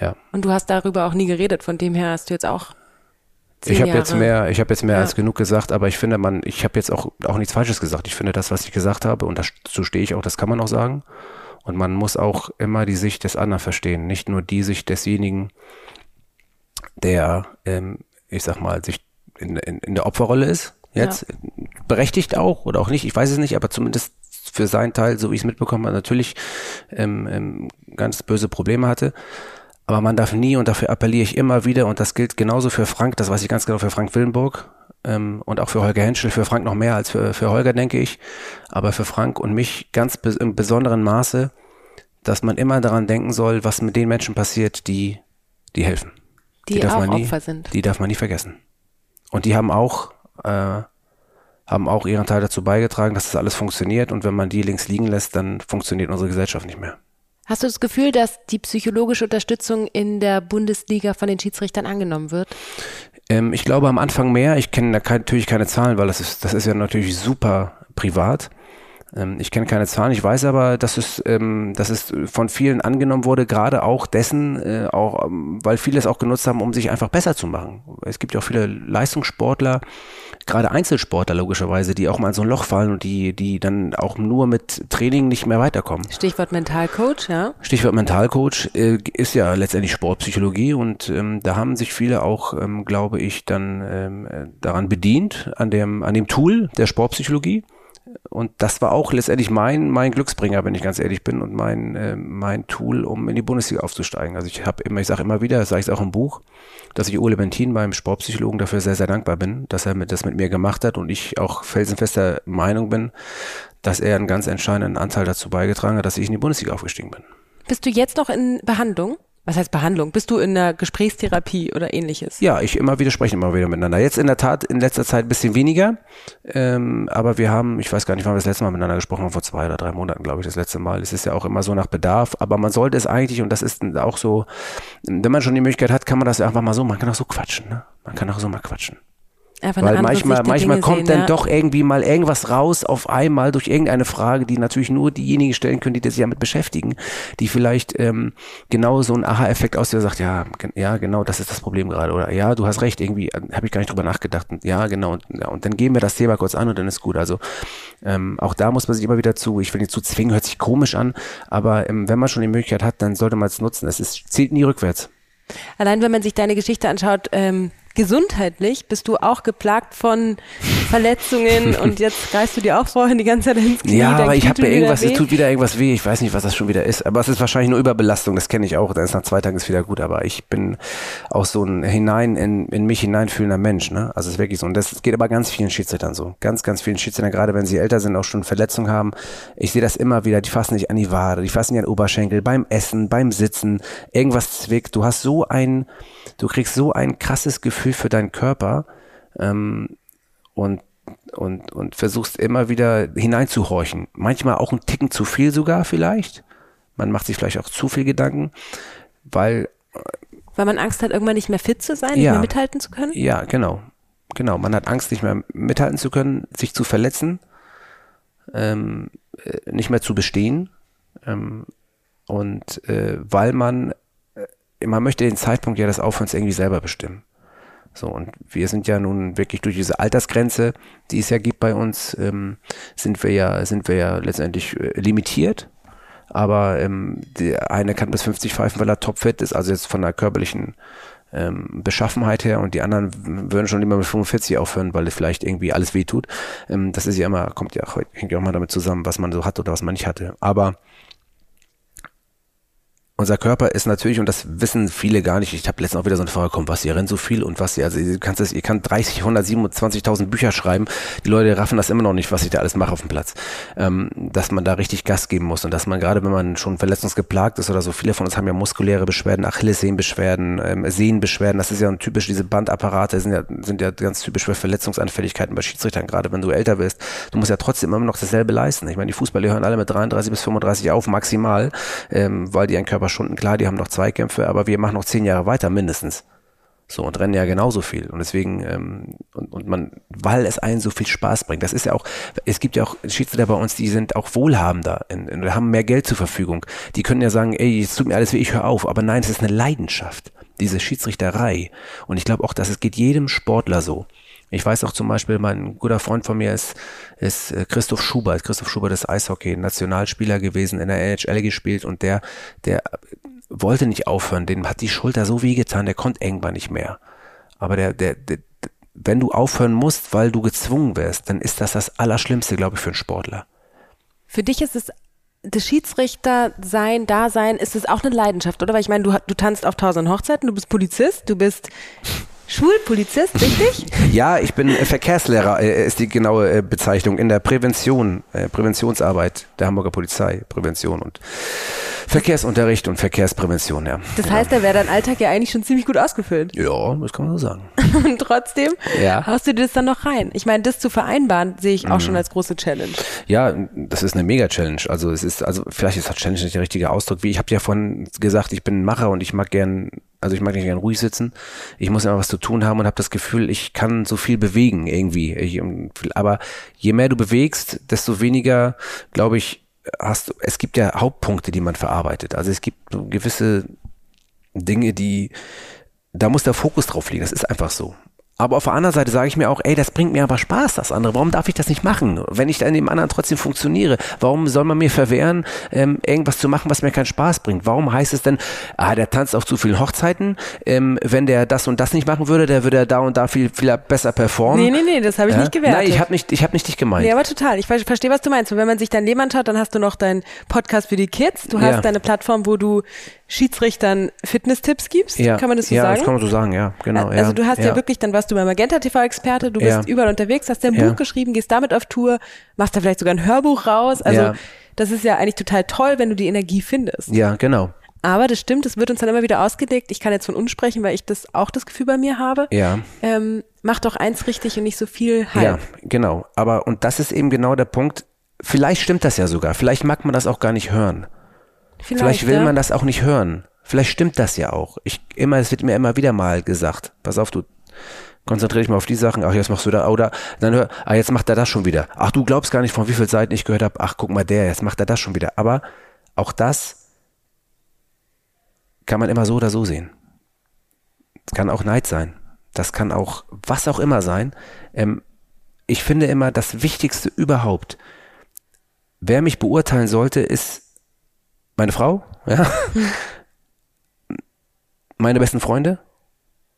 ja. Und du hast darüber auch nie geredet, von dem her hast du jetzt auch ich habe jetzt mehr, ich habe jetzt mehr ja. als genug gesagt, aber ich finde, man, ich habe jetzt auch auch nichts Falsches gesagt. Ich finde, das, was ich gesagt habe, und dazu stehe ich auch, das kann man auch sagen. Und man muss auch immer die Sicht des anderen verstehen, nicht nur die Sicht desjenigen, der, ähm, ich sag mal, sich in, in, in der Opferrolle ist. Jetzt ja. berechtigt auch oder auch nicht, ich weiß es nicht, aber zumindest für seinen Teil, so wie ich es mitbekommen habe, natürlich ähm, ähm, ganz böse Probleme hatte. Aber man darf nie, und dafür appelliere ich immer wieder, und das gilt genauso für Frank, das weiß ich ganz genau für Frank Willenburg ähm, und auch für Holger Henschel, für Frank noch mehr als für, für Holger, denke ich, aber für Frank und mich ganz be im besonderen Maße, dass man immer daran denken soll, was mit den Menschen passiert, die, die helfen. Die, die darf auch man nie, Opfer sind. Die darf man nie vergessen. Und die haben auch, äh, haben auch ihren Teil dazu beigetragen, dass das alles funktioniert. Und wenn man die links liegen lässt, dann funktioniert unsere Gesellschaft nicht mehr. Hast du das Gefühl, dass die psychologische Unterstützung in der Bundesliga von den Schiedsrichtern angenommen wird? Ähm, ich glaube am Anfang mehr. Ich kenne natürlich keine Zahlen, weil das ist, das ist ja natürlich super privat. Ähm, ich kenne keine Zahlen, ich weiß aber, dass es, ähm, dass es von vielen angenommen wurde, gerade auch dessen, äh, auch, ähm, weil viele es auch genutzt haben, um sich einfach besser zu machen. Es gibt ja auch viele Leistungssportler, gerade Einzelsportler logischerweise, die auch mal in so ein Loch fallen und die, die dann auch nur mit Training nicht mehr weiterkommen. Stichwort Mentalcoach, ja. Stichwort Mentalcoach äh, ist ja letztendlich Sportpsychologie und ähm, da haben sich viele auch, ähm, glaube ich, dann ähm, daran bedient, an dem, an dem Tool der Sportpsychologie. Und das war auch letztendlich mein, mein Glücksbringer, wenn ich ganz ehrlich bin, und mein, äh, mein Tool, um in die Bundesliga aufzusteigen. Also ich habe immer, ich sage immer wieder, das sage ich auch im Buch, dass ich Ole Bentin, meinem Sportpsychologen, dafür sehr, sehr dankbar bin, dass er mit, das mit mir gemacht hat und ich auch felsenfester Meinung bin, dass er einen ganz entscheidenden Anteil dazu beigetragen hat, dass ich in die Bundesliga aufgestiegen bin. Bist du jetzt noch in Behandlung? Was heißt Behandlung? Bist du in einer Gesprächstherapie oder ähnliches? Ja, ich immer wieder spreche immer wieder miteinander. Jetzt in der Tat in letzter Zeit ein bisschen weniger, ähm, aber wir haben, ich weiß gar nicht, wann wir das letzte Mal miteinander gesprochen haben, vor zwei oder drei Monaten, glaube ich, das letzte Mal. Es ist ja auch immer so nach Bedarf, aber man sollte es eigentlich, und das ist auch so, wenn man schon die Möglichkeit hat, kann man das einfach mal so, man kann auch so quatschen, ne? Man kann auch so mal quatschen. Einfach Weil manchmal, manchmal kommt sehen, dann ja. doch irgendwie mal irgendwas raus auf einmal durch irgendeine Frage, die natürlich nur diejenigen stellen können, die sich damit beschäftigen, die vielleicht ähm, genau so einen Aha-Effekt aus der sagt, ja, ja, genau, das ist das Problem gerade. Oder ja, du hast recht, irgendwie äh, habe ich gar nicht drüber nachgedacht. Und, ja, genau. Und, ja, und dann gehen wir das Thema kurz an und dann ist gut. Also ähm, auch da muss man sich immer wieder zu, ich will nicht zu zwingen, hört sich komisch an, aber ähm, wenn man schon die Möglichkeit hat, dann sollte man es nutzen. Es ist, zählt nie rückwärts. Allein wenn man sich deine Geschichte anschaut, ähm, gesundheitlich bist du auch geplagt von Verletzungen [LAUGHS] und jetzt greifst du dir auch vorhin die ganze Zeit ins Knie. Ja, aber ich habe mir irgendwas, es tut wieder irgendwas weh. Ich weiß nicht, was das schon wieder ist. Aber es ist wahrscheinlich nur Überbelastung. Das kenne ich auch. Dann ist nach zwei Tagen ist wieder gut. Aber ich bin auch so ein hinein in, in mich hineinfühlender Mensch. Ne? Also es ist wirklich so. Und das geht aber ganz vielen Schiedsrichtern so. Ganz, ganz vielen Schiedsrichtern, gerade wenn sie älter sind, auch schon Verletzungen haben. Ich sehe das immer wieder. Die fassen nicht an die Wade, die fassen nicht an den Oberschenkel, beim Essen, beim Sitzen. Irgendwas zwickt. Du hast so ein, du kriegst so ein krasses Gefühl für deinen Körper ähm, und und, und versuchst immer wieder hineinzuhorchen. Manchmal auch ein Ticken zu viel sogar vielleicht. Man macht sich vielleicht auch zu viel Gedanken, weil weil man Angst hat, irgendwann nicht mehr fit zu sein, nicht mehr mithalten zu können? Ja, genau. Genau. Man hat Angst, nicht mehr mithalten zu können, sich zu verletzen, ähm, äh, nicht mehr zu bestehen. Ähm, und äh, weil man man möchte den Zeitpunkt ja des Aufhörens irgendwie selber bestimmen. So, und wir sind ja nun wirklich durch diese Altersgrenze, die es ja gibt bei uns, ähm, sind wir ja, sind wir ja letztendlich äh, limitiert. Aber ähm, der eine kann bis 50 pfeifen, weil er topfit ist, also jetzt von der körperlichen ähm, Beschaffenheit her und die anderen würden schon immer mit 45 aufhören, weil es vielleicht irgendwie alles wehtut. Ähm, das ist ja immer, kommt ja, hängt ja auch mal damit zusammen, was man so hat oder was man nicht hatte. Aber unser Körper ist natürlich, und das wissen viele gar nicht, ich habe letztens auch wieder so eine Frage bekommen, was, ihr rennt so viel und was, ihr, also ihr kannst das, ihr kann 30, 127.000 Bücher schreiben, die Leute raffen das immer noch nicht, was ich da alles mache auf dem Platz. Ähm, dass man da richtig Gas geben muss und dass man gerade, wenn man schon verletzungsgeplagt ist oder so, viele von uns haben ja muskuläre Beschwerden, Achillessehnenbeschwerden, ähm, Sehnenbeschwerden, das ist ja ein typisch, diese Bandapparate sind ja, sind ja ganz typisch für Verletzungsanfälligkeiten bei Schiedsrichtern, gerade wenn du älter bist. Du musst ja trotzdem immer noch dasselbe leisten. Ich meine, die Fußballer hören alle mit 33 bis 35 auf, maximal, ähm, weil die einen Körper Stunden, klar, die haben noch Zweikämpfe, aber wir machen noch zehn Jahre weiter mindestens. So, und rennen ja genauso viel. Und deswegen, ähm, und, und man, weil es einen so viel Spaß bringt. Das ist ja auch, es gibt ja auch Schiedsrichter bei uns, die sind auch wohlhabender und, und haben mehr Geld zur Verfügung. Die können ja sagen, ey, es tut mir alles weh, ich höre auf. Aber nein, es ist eine Leidenschaft, diese Schiedsrichterei. Und ich glaube auch, dass es geht jedem Sportler so. Ich weiß auch zum Beispiel, mein guter Freund von mir ist, ist äh, Christoph Schubert. Christoph Schubert ist Eishockey, Nationalspieler gewesen, in der NHL gespielt und der, der wollte nicht aufhören. Dem hat die Schulter so wehgetan, der konnte irgendwann nicht mehr. Aber der, der, der, wenn du aufhören musst, weil du gezwungen wirst, dann ist das das Allerschlimmste, glaube ich, für einen Sportler. Für dich ist es das Schiedsrichter sein, Dasein, ist es auch eine Leidenschaft, oder? Weil ich meine, du, du tanzt auf tausend Hochzeiten, du bist Polizist, du bist Schulpolizist, richtig? [LAUGHS] ja, ich bin Verkehrslehrer, äh, ist die genaue äh, Bezeichnung in der Prävention, äh, Präventionsarbeit der Hamburger Polizei, Prävention und Verkehrsunterricht und Verkehrsprävention, ja. Das heißt, da wäre dein Alltag ja eigentlich schon ziemlich gut ausgefüllt. Ja, das kann man so sagen. [LAUGHS] und trotzdem ja. haust du dir das dann noch rein. Ich meine, das zu vereinbaren, sehe ich auch mhm. schon als große Challenge. Ja, das ist eine Mega-Challenge. Also es ist, also vielleicht ist das Challenge nicht der richtige Ausdruck. Wie ich habe ja vorhin gesagt, ich bin ein Macher und ich mag gern also ich mag nicht gern ruhig sitzen. Ich muss immer was zu tun haben und habe das Gefühl, ich kann so viel bewegen irgendwie. Ich, aber je mehr du bewegst, desto weniger, glaube ich, hast du, es gibt ja Hauptpunkte, die man verarbeitet. Also es gibt gewisse Dinge, die, da muss der Fokus drauf liegen. Das ist einfach so. Aber auf der anderen Seite sage ich mir auch, ey, das bringt mir aber Spaß, das andere. Warum darf ich das nicht machen? Wenn ich dann dem anderen trotzdem funktioniere, warum soll man mir verwehren, ähm, irgendwas zu machen, was mir keinen Spaß bringt? Warum heißt es denn, ah, der tanzt auf zu vielen Hochzeiten, ähm, wenn der das und das nicht machen würde, der würde da und da viel, viel besser performen? Nee, nee, nee, das habe ich ja? nicht gewertet. Nein, ich habe nicht, ich hab nicht dich gemeint. Nee, aber total. Ich verstehe, was du meinst. Und wenn man sich dein Leben anschaut, dann hast du noch deinen Podcast für die Kids. Du hast ja. deine Plattform, wo du Schiedsrichtern Fitness-Tipps gibst. Ja. Kann man das so ja, sagen? Ja, das kann man so sagen, ja, genau. Also ja. du hast ja. wirklich, dann warst du bei Magenta TV-Experte, du bist überall unterwegs, hast dein Buch geschrieben, gehst damit auf Tour, machst da vielleicht sogar ein Hörbuch raus. Also das ist ja eigentlich total toll, wenn du die Energie findest. Ja, genau. Aber das stimmt, es wird uns dann immer wieder ausgelegt. Ich kann jetzt von uns sprechen, weil ich das auch das Gefühl bei mir habe. Ja. Ähm, mach doch eins richtig und nicht so viel halb. Ja, genau. Aber, und das ist eben genau der Punkt. Vielleicht stimmt das ja sogar. Vielleicht mag man das auch gar nicht hören. Vielleicht, Vielleicht will ja. man das auch nicht hören. Vielleicht stimmt das ja auch. Ich immer, es wird mir immer wieder mal gesagt. Pass auf, du konzentriere dich mal auf die Sachen. Ach, jetzt machst du da, oder dann hör, ah, jetzt macht er das schon wieder. Ach, du glaubst gar nicht, von wie vielen Seiten ich gehört habe. Ach, guck mal, der, jetzt macht er das schon wieder. Aber auch das kann man immer so oder so sehen. Es kann auch Neid sein. Das kann auch was auch immer sein. Ähm, ich finde immer das Wichtigste überhaupt. Wer mich beurteilen sollte, ist meine Frau, ja, meine besten Freunde.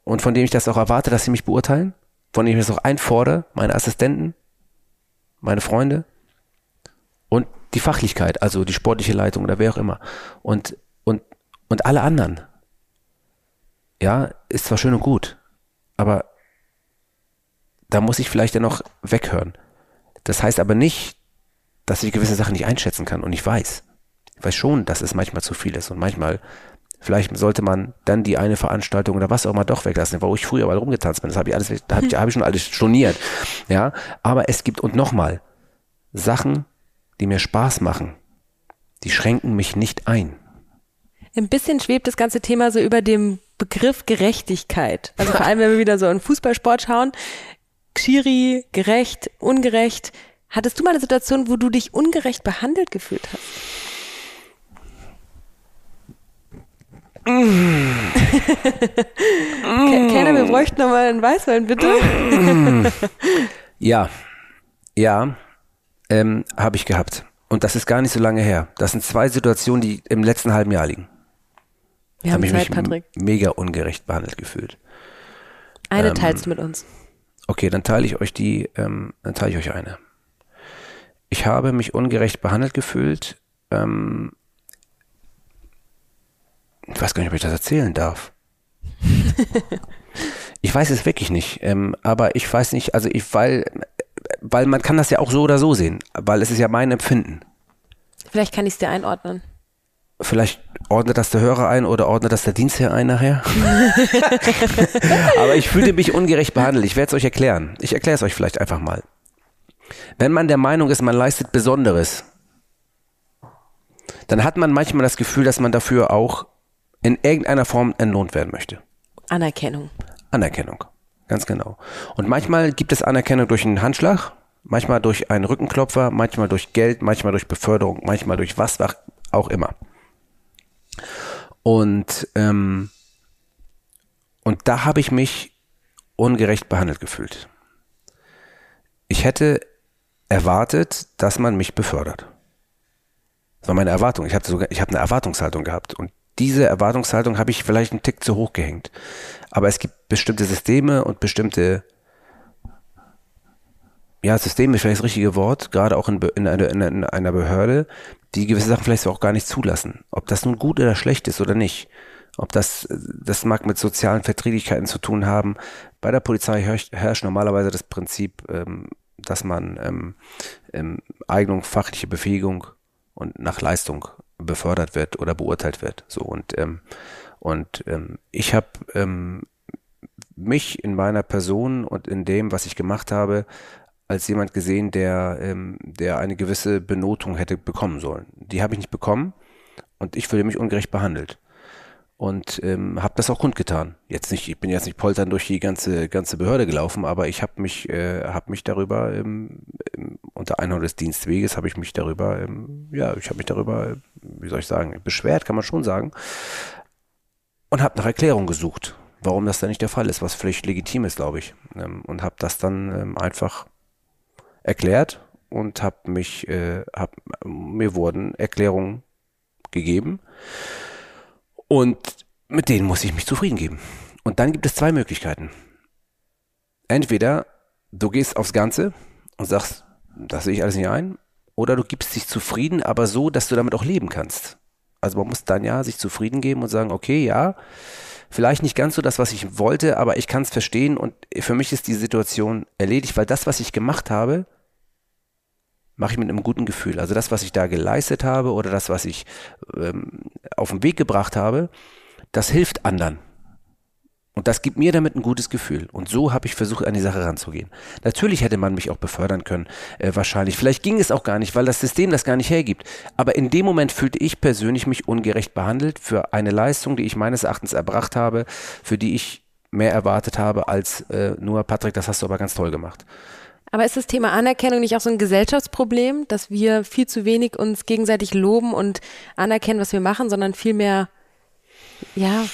Und von denen ich das auch erwarte, dass sie mich beurteilen, von denen ich das auch einfordere, meine Assistenten, meine Freunde. Und die Fachlichkeit, also die sportliche Leitung oder wer auch immer. Und und und alle anderen. Ja, ist zwar schön und gut, aber da muss ich vielleicht ja noch weghören. Das heißt aber nicht, dass ich gewisse Sachen nicht einschätzen kann und ich weiß. Ich weiß schon, dass es manchmal zu viel ist und manchmal, vielleicht sollte man dann die eine Veranstaltung oder was auch immer doch weglassen, wo ich früher mal rumgetanzt bin. Das habe ich alles, da habe ich, hab ich schon alles storniert. Ja, aber es gibt und nochmal Sachen, die mir Spaß machen, die schränken mich nicht ein. Ein bisschen schwebt das ganze Thema so über dem Begriff Gerechtigkeit. Also vor allem, wenn wir wieder so in Fußballsport schauen. Schiri, gerecht, ungerecht. Hattest du mal eine Situation, wo du dich ungerecht behandelt gefühlt hast? Mm. Kenner, wir bräuchten nochmal einen Weißwein, bitte. Mm. ja, ja, ähm, habe ich gehabt. Und das ist gar nicht so lange her. Das sind zwei Situationen, die im letzten halben Jahr liegen. Wir haben hab Zeit, Patrick. mega ungerecht behandelt gefühlt. Eine ähm, teilst du mit uns. Okay, dann teile ich euch die, ähm, dann teile ich euch eine. Ich habe mich ungerecht behandelt gefühlt. Ähm, Ich weiß gar nicht, ob ich das erzählen darf. ich weiß es wirklich nicht. Ähm, aber ich weiß nicht, also ich, weil, weil man kann das ja auch so oder so sehen, weil es ist ja mein Empfinden. Vielleicht kann ich es dir einordnen. Vielleicht ordnet das der Hörer ein oder ordnet das der Dienstherr ein nachher. [LAUGHS] Aber ich fühlte mich ungerecht behandelt. Ich werde es euch erklären. Ich erkläre es euch vielleicht einfach mal. Wenn man der Meinung ist, man leistet Besonderes, dann hat man manchmal das Gefühl, dass man dafür auch in irgendeiner Form entlohnt werden möchte. Anerkennung. Anerkennung, ganz genau. Und manchmal gibt es Anerkennung durch einen Handschlag, manchmal durch einen Rückenklopfer, manchmal durch Geld, manchmal durch Beförderung, manchmal durch was auch immer. Und, ähm, und da habe ich mich ungerecht behandelt gefühlt. Ich hätte erwartet, dass man mich befördert. Das war meine Erwartung. Ich hatte sogar, ich habe eine Erwartungshaltung gehabt und diese Erwartungshaltung habe ich vielleicht einen Tick zu hoch gehängt. Aber es gibt bestimmte Systeme und bestimmte ja, System ist vielleicht das richtige Wort, gerade auch in, in, einer, in, einer Behörde, die gewisse Sachen vielleicht auch gar nicht zulassen. Ob das nun gut oder schlecht ist oder nicht. Ob das, das mag mit sozialen Verträglichkeiten zu tun haben. Bei der Polizei herrscht, herrscht normalerweise das Prinzip, ähm, dass man ähm, ähm, Eignung, fachliche Befähigung und nach Leistung befördert wird oder beurteilt wird. So und ähm, und ähm, ich habe ähm, mich in meiner Person und in dem, was ich gemacht habe, als jemand gesehen, der, ähm, der eine gewisse Benotung hätte bekommen sollen. Die habe ich nicht bekommen und ich fühle mich ungerecht behandelt. Und ähm, habe das auch kundgetan. Jetzt nicht, ich bin jetzt nicht poltern durch die ganze ganze Behörde gelaufen, aber ich habe mich äh, habe mich darüber ähm, unter Einhorn des Dienstweges habe ich mich darüber ähm, ja ich habe mich darüber wie soll ich sagen beschwert kann man schon sagen. Und habe nach Erklärung gesucht, warum das da nicht der Fall ist, was völlig legitim ist, glaube ich, ähm, und habe das dann ähm, einfach erklärt und habe mich, äh, hab, mir wurden Erklärungen gegeben und mit denen muss ich mich zufrieden geben. Und dann gibt es zwei Möglichkeiten. Entweder du gehst aufs Ganze und sagst, das sehe ich alles nicht ein, oder du gibst dich zufrieden, aber so, dass du damit auch leben kannst. Also man muss dann ja sich zufrieden geben und sagen, okay, ja, vielleicht nicht ganz so das, was ich wollte, aber ich kann es verstehen und für mich ist die Situation erledigt, weil das, was ich gemacht habe, mache ich mit einem guten Gefühl. Also das, was ich da geleistet habe oder das, was ich ähm, auf den Weg gebracht habe, das hilft anderen. Und das gibt mir damit ein gutes Gefühl. Und so habe ich versucht, an die Sache ranzugehen. Natürlich hätte man mich auch befördern können, äh, wahrscheinlich. Vielleicht ging es auch gar nicht, weil das System das gar nicht hergibt. Aber in dem Moment fühlte ich persönlich mich ungerecht behandelt für eine Leistung, die ich meines Erachtens erbracht habe, für die ich mehr erwartet habe als äh, nur, Patrick, das hast du aber ganz toll gemacht. Aber ist das Thema Anerkennung nicht auch so ein Gesellschaftsproblem, dass wir viel zu wenig uns gegenseitig loben und anerkennen, was wir machen, sondern viel mehr, ja,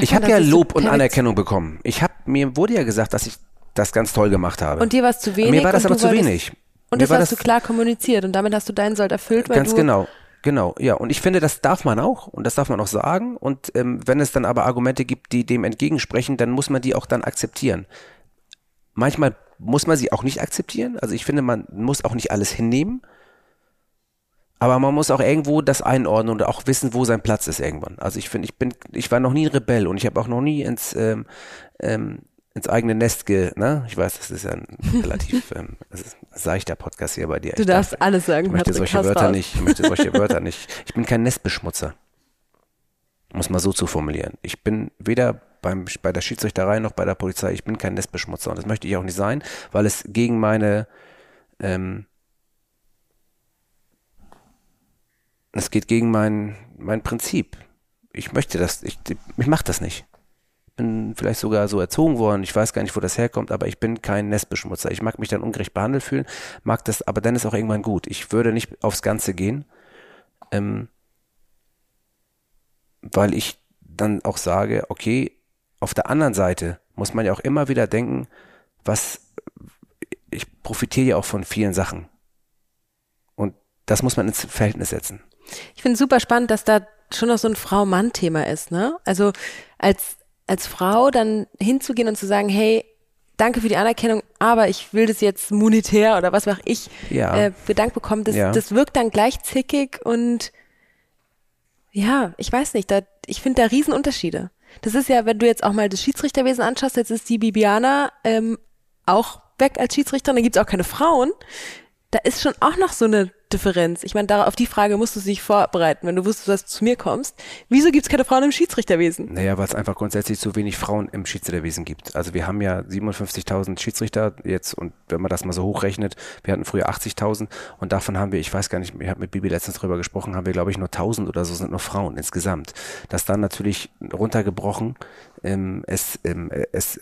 ich habe ja Lob und Anerkennung bekommen. Ich habe mir wurde ja gesagt, dass ich das ganz toll gemacht habe. Und dir war es zu wenig. Mir war das aber zu wenig. Und das hast du klar kommuniziert und damit hast du deinen Sold erfüllt, weil ganz genau. Genau, ja. Und ich finde, das darf man auch und das darf man auch sagen. Und ähm, wenn es dann aber Argumente gibt, die dem entgegensprechen, dann muss man die auch dann akzeptieren. Manchmal muss man sie auch nicht akzeptieren. Also ich finde, man muss auch nicht alles hinnehmen. Aber man muss auch irgendwo das einordnen und auch wissen, wo sein Platz ist irgendwann. Also ich finde, ich bin, ich war noch nie ein Rebell und ich habe auch noch nie ins, ähm, ähm, ins eigene Nest ge, ne? Ich weiß, das ist ja ein [LAUGHS] relativ ähm, seichter Podcast hier bei dir. Du darfst darf, alles sagen. Ich möchte solche Wörter nicht. Ich möchte solche Wörter nicht. Ich bin kein Nestbeschmutzer. Es mal so zu formulieren. Ich bin weder beim, bei der Schiedsrichterei noch bei der Polizei. Ich bin kein Nestbeschmutzer und das möchte ich auch nicht sein, weil es gegen meine, ähm, es geht gegen mein, mein Prinzip. Ich möchte das, ich, ich mache das nicht. Bin vielleicht sogar so erzogen worden, ich weiß gar nicht, wo das herkommt, aber ich bin kein Nestbeschmutzer. Ich mag mich dann ungerecht behandelt fühlen, mag das, aber dann ist auch irgendwann gut. Ich würde nicht aufs Ganze gehen, ähm, weil ich dann auch sage, okay, auf der anderen Seite muss man ja auch immer wieder denken, was ich profitiere ja auch von vielen Sachen. Und das muss man ins Verhältnis setzen. Ich finde es super spannend, dass da schon noch so ein Frau-Mann-Thema ist, ne? Also als, als Frau dann hinzugehen und zu sagen, hey, danke für die Anerkennung, aber ich will das jetzt monetär oder was mache ich ja. äh, bedankt bekommen, das, ja. das wirkt dann gleich zickig und Ja, ich weiß nicht. Da, ich finde da Riesenunterschiede. Das ist ja, wenn du jetzt auch mal das Schiedsrichterwesen anschaust, jetzt ist die Bibiana ähm, auch weg als Schiedsrichterin, dann gibt's auch keine Frauen. Da ist schon auch noch so eine Differenz? Ich meine, auf die Frage musst du dich vorbereiten, wenn du wusstest, dass du zu mir kommst. Wieso gibt es keine Frauen im Schiedsrichterwesen? Naja, weil es einfach grundsätzlich zu wenig Frauen im Schiedsrichterwesen gibt. Also wir haben ja 57.000 Schiedsrichter jetzt und wenn man das mal so hochrechnet, wir hatten früher 80.000 und davon haben wir, ich weiß gar nicht, ich habe mit Bibi letztens drüber gesprochen, haben wir glaube ich nur 1.000 oder so sind nur Frauen insgesamt. Das dann natürlich runtergebrochen, ähm, es, ähm, es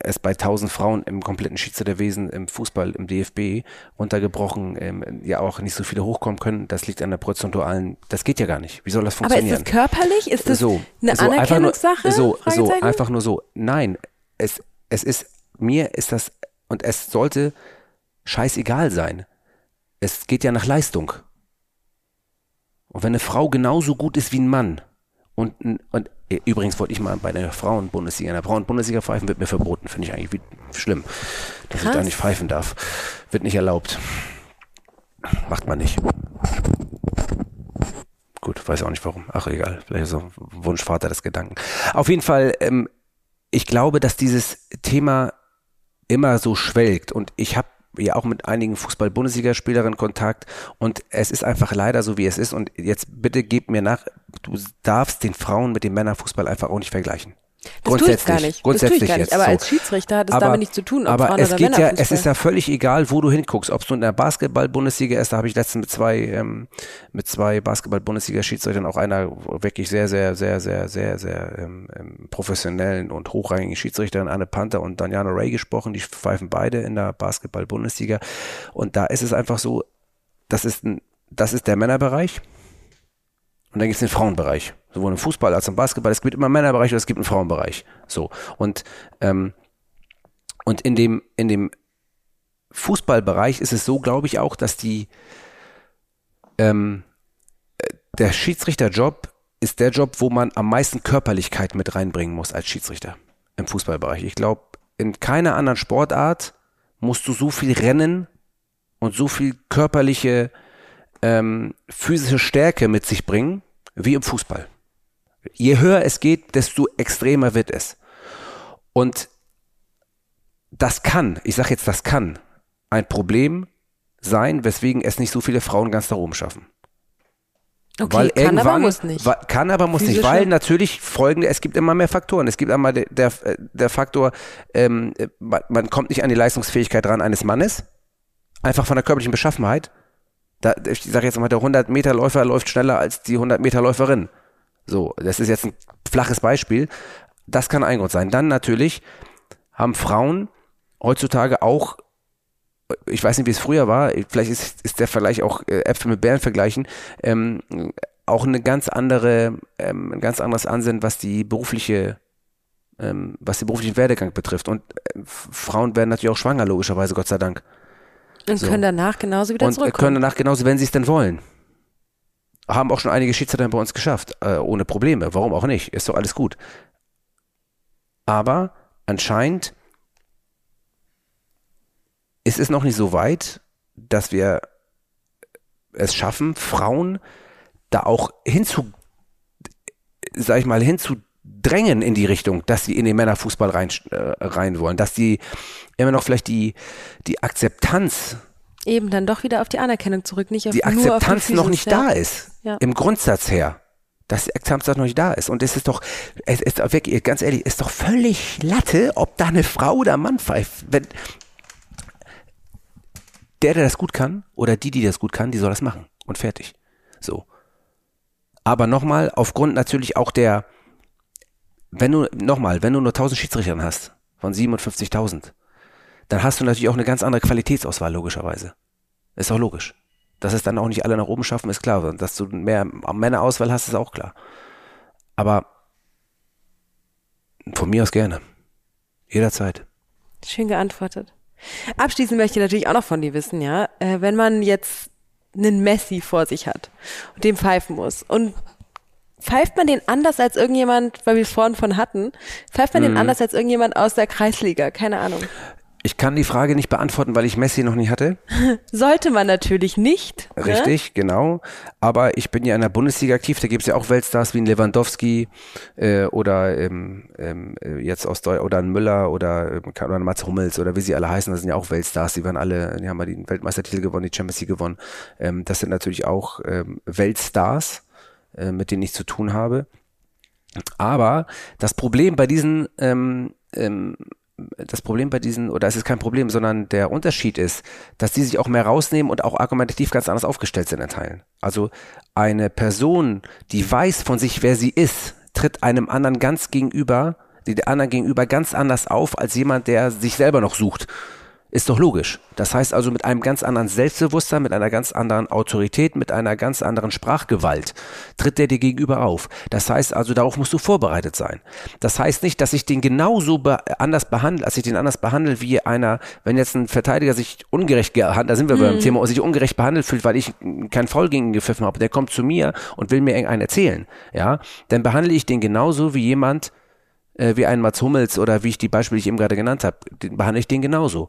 es bei 1000 Frauen im kompletten Schiedsrichterwesen im Fußball, im DFB runtergebrochen, ähm, ja auch nicht so viele hochkommen können. Das liegt an der prozentualen, das geht ja gar nicht. Wie soll das funktionieren? Aber ist das körperlich? Ist das so, eine so Anerkennungssache? so, so, einfach nur so. Nein, es, es ist, mir ist das, und es sollte scheißegal sein. Es geht ja nach Leistung. Und wenn eine Frau genauso gut ist wie ein Mann, und, und übrigens wollte ich mal bei der Frauen-Bundesliga, in der Frauen-Bundesliga pfeifen, wird mir verboten. Finde ich eigentlich wie, schlimm, dass Krass. ich da nicht pfeifen darf. Wird nicht erlaubt. Macht man nicht. Gut, weiß auch nicht warum. Ach, egal. Vielleicht ist so Wunschvater des Gedanken. Auf jeden Fall, ähm, ich glaube, dass dieses Thema immer so schwelgt und ich habe ja auch mit einigen Fußball-Bundesligaspielerinnen Kontakt und es ist einfach leider so, wie es ist. Und jetzt bitte gib mir nach, du darfst den Frauen mit dem Männerfußball einfach auch nicht vergleichen. Das tue ich gar nicht. Grundsätzlich das tue ich gar nicht. Aber so. als Schiedsrichter hat es damit nichts zu tun, ob aber Frauen es oder geht ja, es ist ja völlig egal, wo du hinguckst. Ob du in der Basketball-Bundesliga ist, da habe ich letztens mit zwei, ähm, mit zwei Basketball-Bundesliga-Schiedsrichtern auch einer wirklich sehr, sehr, sehr, sehr, sehr, sehr ähm, ähm professionellen und hochrangigen Schiedsrichtern, Anne Panther und Daniano Ray gesprochen. Die pfeifen beide in der Basketball-Bundesliga. Und da ist es einfach so, das ist ein, das ist der Männerbereich. Und dann gibt es den Frauenbereich. Sowohl im Fußball als auch im Basketball. Es gibt immer einen Männerbereich und es gibt einen Frauenbereich. So. Und, ähm, und in dem, in dem Fußballbereich ist es so, glaube ich, auch, dass die, ähm, der Schiedsrichterjob ist der Job, wo man am meisten Körperlichkeit mit reinbringen muss als Schiedsrichter im Fußballbereich. Ich glaube, in keiner anderen Sportart musst du so viel rennen und so viel körperliche ähm, physische Stärke mit sich bringen wie im Fußball. Je höher es geht, desto extremer wird es. Und das kann, ich sage jetzt, das kann ein Problem sein, weswegen es nicht so viele Frauen ganz da oben schaffen. Okay, weil kann aber muss nicht. Kann aber muss Physische. nicht, weil natürlich folgende, es gibt immer mehr Faktoren. Es gibt einmal der, der, der Faktor, ähm, man kommt nicht an die Leistungsfähigkeit ran eines Mannes, einfach von der körperlichen Beschaffenheit da, ich sage jetzt mal, der 100 Meter Läufer läuft schneller als die 100 Meter Läuferin. So, das ist jetzt ein flaches Beispiel. Das kann ein Grund sein. Dann natürlich haben Frauen heutzutage auch, ich weiß nicht, wie es früher war, vielleicht ist, ist der Vergleich auch äh, Äpfel mit Bären vergleichen, ähm, auch eine ganz andere, ähm, ein ganz anderes Ansinnen, was die berufliche ähm, was den beruflichen Werdegang betrifft. Und äh, Frauen werden natürlich auch schwanger, logischerweise, Gott sei Dank. Und so. können danach genauso wieder und zurückkommen. können danach genauso, wenn sie es denn wollen. Haben auch schon einige Schiedsrichter bei uns geschafft, äh, ohne Probleme. Warum auch nicht? Ist doch alles gut. Aber anscheinend ist es noch nicht so weit, dass wir es schaffen, Frauen da auch hinzu, sag ich mal, hinzudrängen in die Richtung, dass sie in den Männerfußball rein, äh, rein wollen, dass sie immer noch vielleicht die, die Akzeptanz eben dann doch wieder auf die Anerkennung zurück, nicht auf die Akzeptanz auf die noch nicht da ist. Ja. Im Grundsatz her. Dass die Akzeptanz noch nicht da ist. Und es ist doch, es ist wirklich, ganz ehrlich, ist doch völlig Latte, ob da eine Frau oder Mann pfeift. Wenn, der, der das gut kann, oder die, die das gut kann, die soll das machen. Und fertig. So. Aber nochmal, aufgrund natürlich auch der, wenn du, nochmal, wenn du nur 1000 Schiedsrichter hast, von 57.000, dann hast du natürlich auch eine ganz andere Qualitätsauswahl, logischerweise. Ist auch logisch. Dass es dann auch nicht alle nach oben schaffen, ist klar. Dass du mehr Männerauswahl hast, ist auch klar. Aber von mir aus gerne. Jederzeit. Schön geantwortet. Abschließend möchte ich natürlich auch noch von dir wissen, ja, äh, wenn man jetzt einen Messi vor sich hat und dem pfeifen muss und pfeift man den anders als irgendjemand, weil wir es vorhin von hatten, pfeift man mhm. den anders als irgendjemand aus der Kreisliga, keine Ahnung Ich kann die Frage nicht beantworten, weil ich Messi noch nie hatte. [LAUGHS] Sollte man natürlich nicht. Ne? Richtig, ne? genau. Aber ich bin ja in der Bundesliga aktiv, da gibt es ja auch Weltstars wie ein Lewandowski äh, oder ähm, ähm, jetzt aus Deu oder ein Müller oder, ähm, oder ein Mats Hummels oder wie sie alle heißen, das sind ja auch Weltstars, die waren alle, die haben mal den Weltmeistertitel gewonnen, die Champions League gewonnen. Ähm, das sind natürlich auch ähm, Weltstars, äh, mit denen ich zu tun habe. Aber das Problem bei diesen ähm, ähm, das Problem bei diesen, oder es ist kein Problem, sondern der Unterschied ist, dass die sich auch mehr rausnehmen und auch argumentativ ganz anders aufgestellt sind in Teilen. Also eine Person, die weiß von sich, wer sie ist, tritt einem anderen ganz gegenüber, die anderen gegenüber ganz anders auf als jemand, der sich selber noch sucht. Ist doch logisch. Das heißt also mit einem ganz anderen Selbstbewusstsein, mit einer ganz anderen Autorität, mit einer ganz anderen Sprachgewalt tritt der dir gegenüber auf. Das heißt also, darauf musst du vorbereitet sein. Das heißt nicht, dass ich den genauso be anders behandle, als ich den anders behandle wie einer, wenn jetzt ein Verteidiger sich ungerecht gehandelt, da sind wir mhm. beim Thema, sich ungerecht behandelt fühlt, weil ich kein Foul gegen ihn gepfiffen habe, der kommt zu mir und will mir irgendeinen erzählen, ja, dann behandle ich den genauso wie jemand, äh, wie ein Mats Hummels oder wie ich die Beispiele, die ich eben gerade genannt habe, behandle ich den genauso.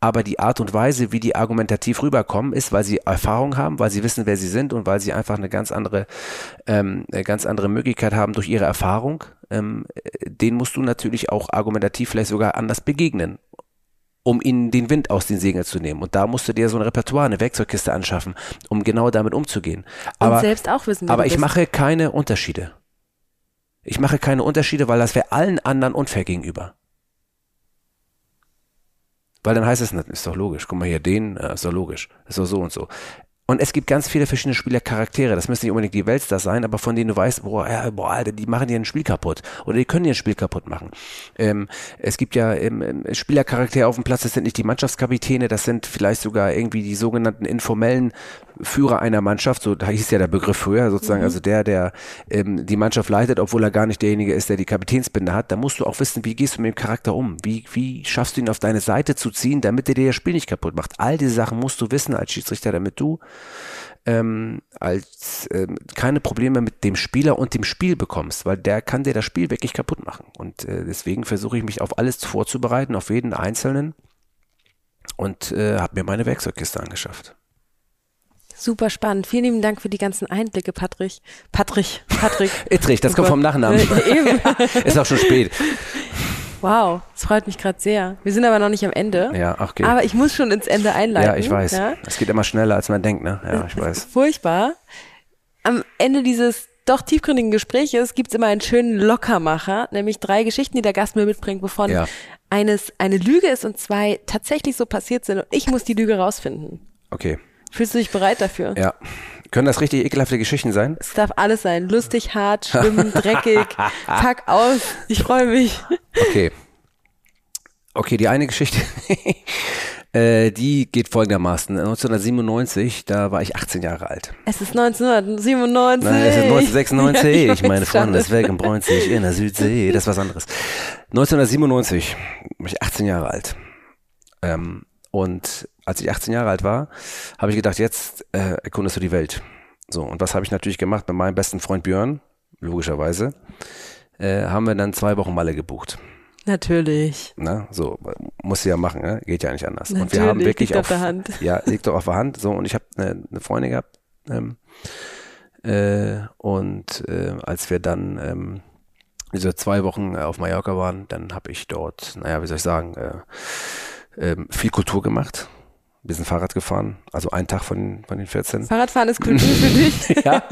Aber die Art und Weise, wie die argumentativ rüberkommen, ist, weil sie Erfahrung haben, weil sie wissen, wer sie sind und weil sie einfach eine ganz andere, ähm, eine ganz andere Möglichkeit haben durch ihre Erfahrung. Ähm, den musst du natürlich auch argumentativ vielleicht sogar anders begegnen um ihnen den Wind aus den Segeln zu nehmen. Und da musst du dir so ein Repertoire, eine Werkzeugkiste anschaffen, um genau damit umzugehen. Aber, und selbst auch wissen, aber ich mache keine Unterschiede. Ich mache keine Unterschiede, weil das wäre allen anderen unfair gegenüber. Weil dann heißt es, ist doch logisch. Guck mal hier, den, äh, ist doch logisch. Ist doch so und so. Und es gibt ganz viele verschiedene Spielercharaktere. Das müssen nicht unbedingt die Weltstars sein, aber von denen du weißt, boah, ja, boah, Alter, die machen dir ein Spiel kaputt. Oder die können dir ein Spiel kaputt machen. Ähm, es gibt ja ähm, Spielercharaktere auf dem Platz, das sind nicht die Mannschaftskapitäne, das sind vielleicht sogar irgendwie die sogenannten informellen Führer einer Mannschaft, so da hieß ja der Begriff früher sozusagen, mhm. also der, der ähm, die Mannschaft leitet, obwohl er gar nicht derjenige ist, der die Kapitänsbinde hat, da musst du auch wissen, wie gehst du mit dem Charakter um? Wie, wie schaffst du ihn auf deine Seite zu ziehen, damit er dir das Spiel nicht kaputt macht? All diese Sachen musst du wissen als Schiedsrichter, damit du ähm, als ähm, keine Probleme mit dem Spieler und dem Spiel bekommst, weil der kann dir das Spiel wirklich kaputt machen. Und äh, deswegen versuche ich mich auf alles vorzubereiten, auf jeden Einzelnen und äh, habe mir meine Werkzeugkiste angeschafft. Super spannend. Vielen lieben Dank für die ganzen Einblicke, Patrick. [LAUGHS] Patrick, Patrick. Ittrich, das oh kommt Gott. vom Nachnamen. [LAUGHS] Eben. [LAUGHS] Ist auch schon spät. Wow, das freut mich gerade sehr. Wir sind aber noch nicht am Ende. Ja, ach okay. Aber ich muss schon ins Ende einleiten. Ja, ich weiß. Ja? Es geht immer schneller, als man denkt, ne? Ja, ich weiß. Furchtbar. Am Ende dieses doch tiefgründigen Gespräches gibt es immer einen schönen Lockermacher, nämlich drei Geschichten, die der Gast mir mitbringt, wovon ja. eines eine Lüge ist und zwei tatsächlich so passiert sind und ich muss die Lüge rausfinden. Okay. Fühlst du dich bereit dafür? Ja. Können das richtig ekelhafte Geschichten sein? Es darf alles sein. Lustig, hart, schlimm, dreckig. [LAUGHS] Pack aus. Ich freue mich. Okay. Okay, die eine Geschichte, [LAUGHS] äh, die geht folgendermaßen. 1997, da war ich 18 Jahre alt. Es ist 1997. Nein, es ist 1996. [LAUGHS] Ja, ich meine Freunde, und bräunt sich in der Südsee. Das ist was anderes. 1997 war ich 18 Jahre alt. Ähm, und als ich 18 Jahre alt war, habe ich gedacht, jetzt äh, erkundest du die Welt. So, und was habe ich natürlich gemacht mit meinem besten Freund Björn, logischerweise, äh, haben wir dann zwei Wochen Malle gebucht. Natürlich. Na, so, muss sie ja machen, ne? geht ja nicht anders. Natürlich, und wir haben wirklich liegt auf, auf der Hand. [LAUGHS] Ja, liegt doch auf der Hand. So, und ich habe eine, eine Freundin gehabt. Ähm, äh, und äh, als wir dann ähm, diese zwei Wochen auf Mallorca waren, dann habe ich dort, naja, wie soll ich sagen, äh, ähm, viel Kultur gemacht. Wir sind Fahrrad gefahren, also ein Tag von, von den 14. Fahrradfahren ist Kultur für [LAUGHS] dich. ja.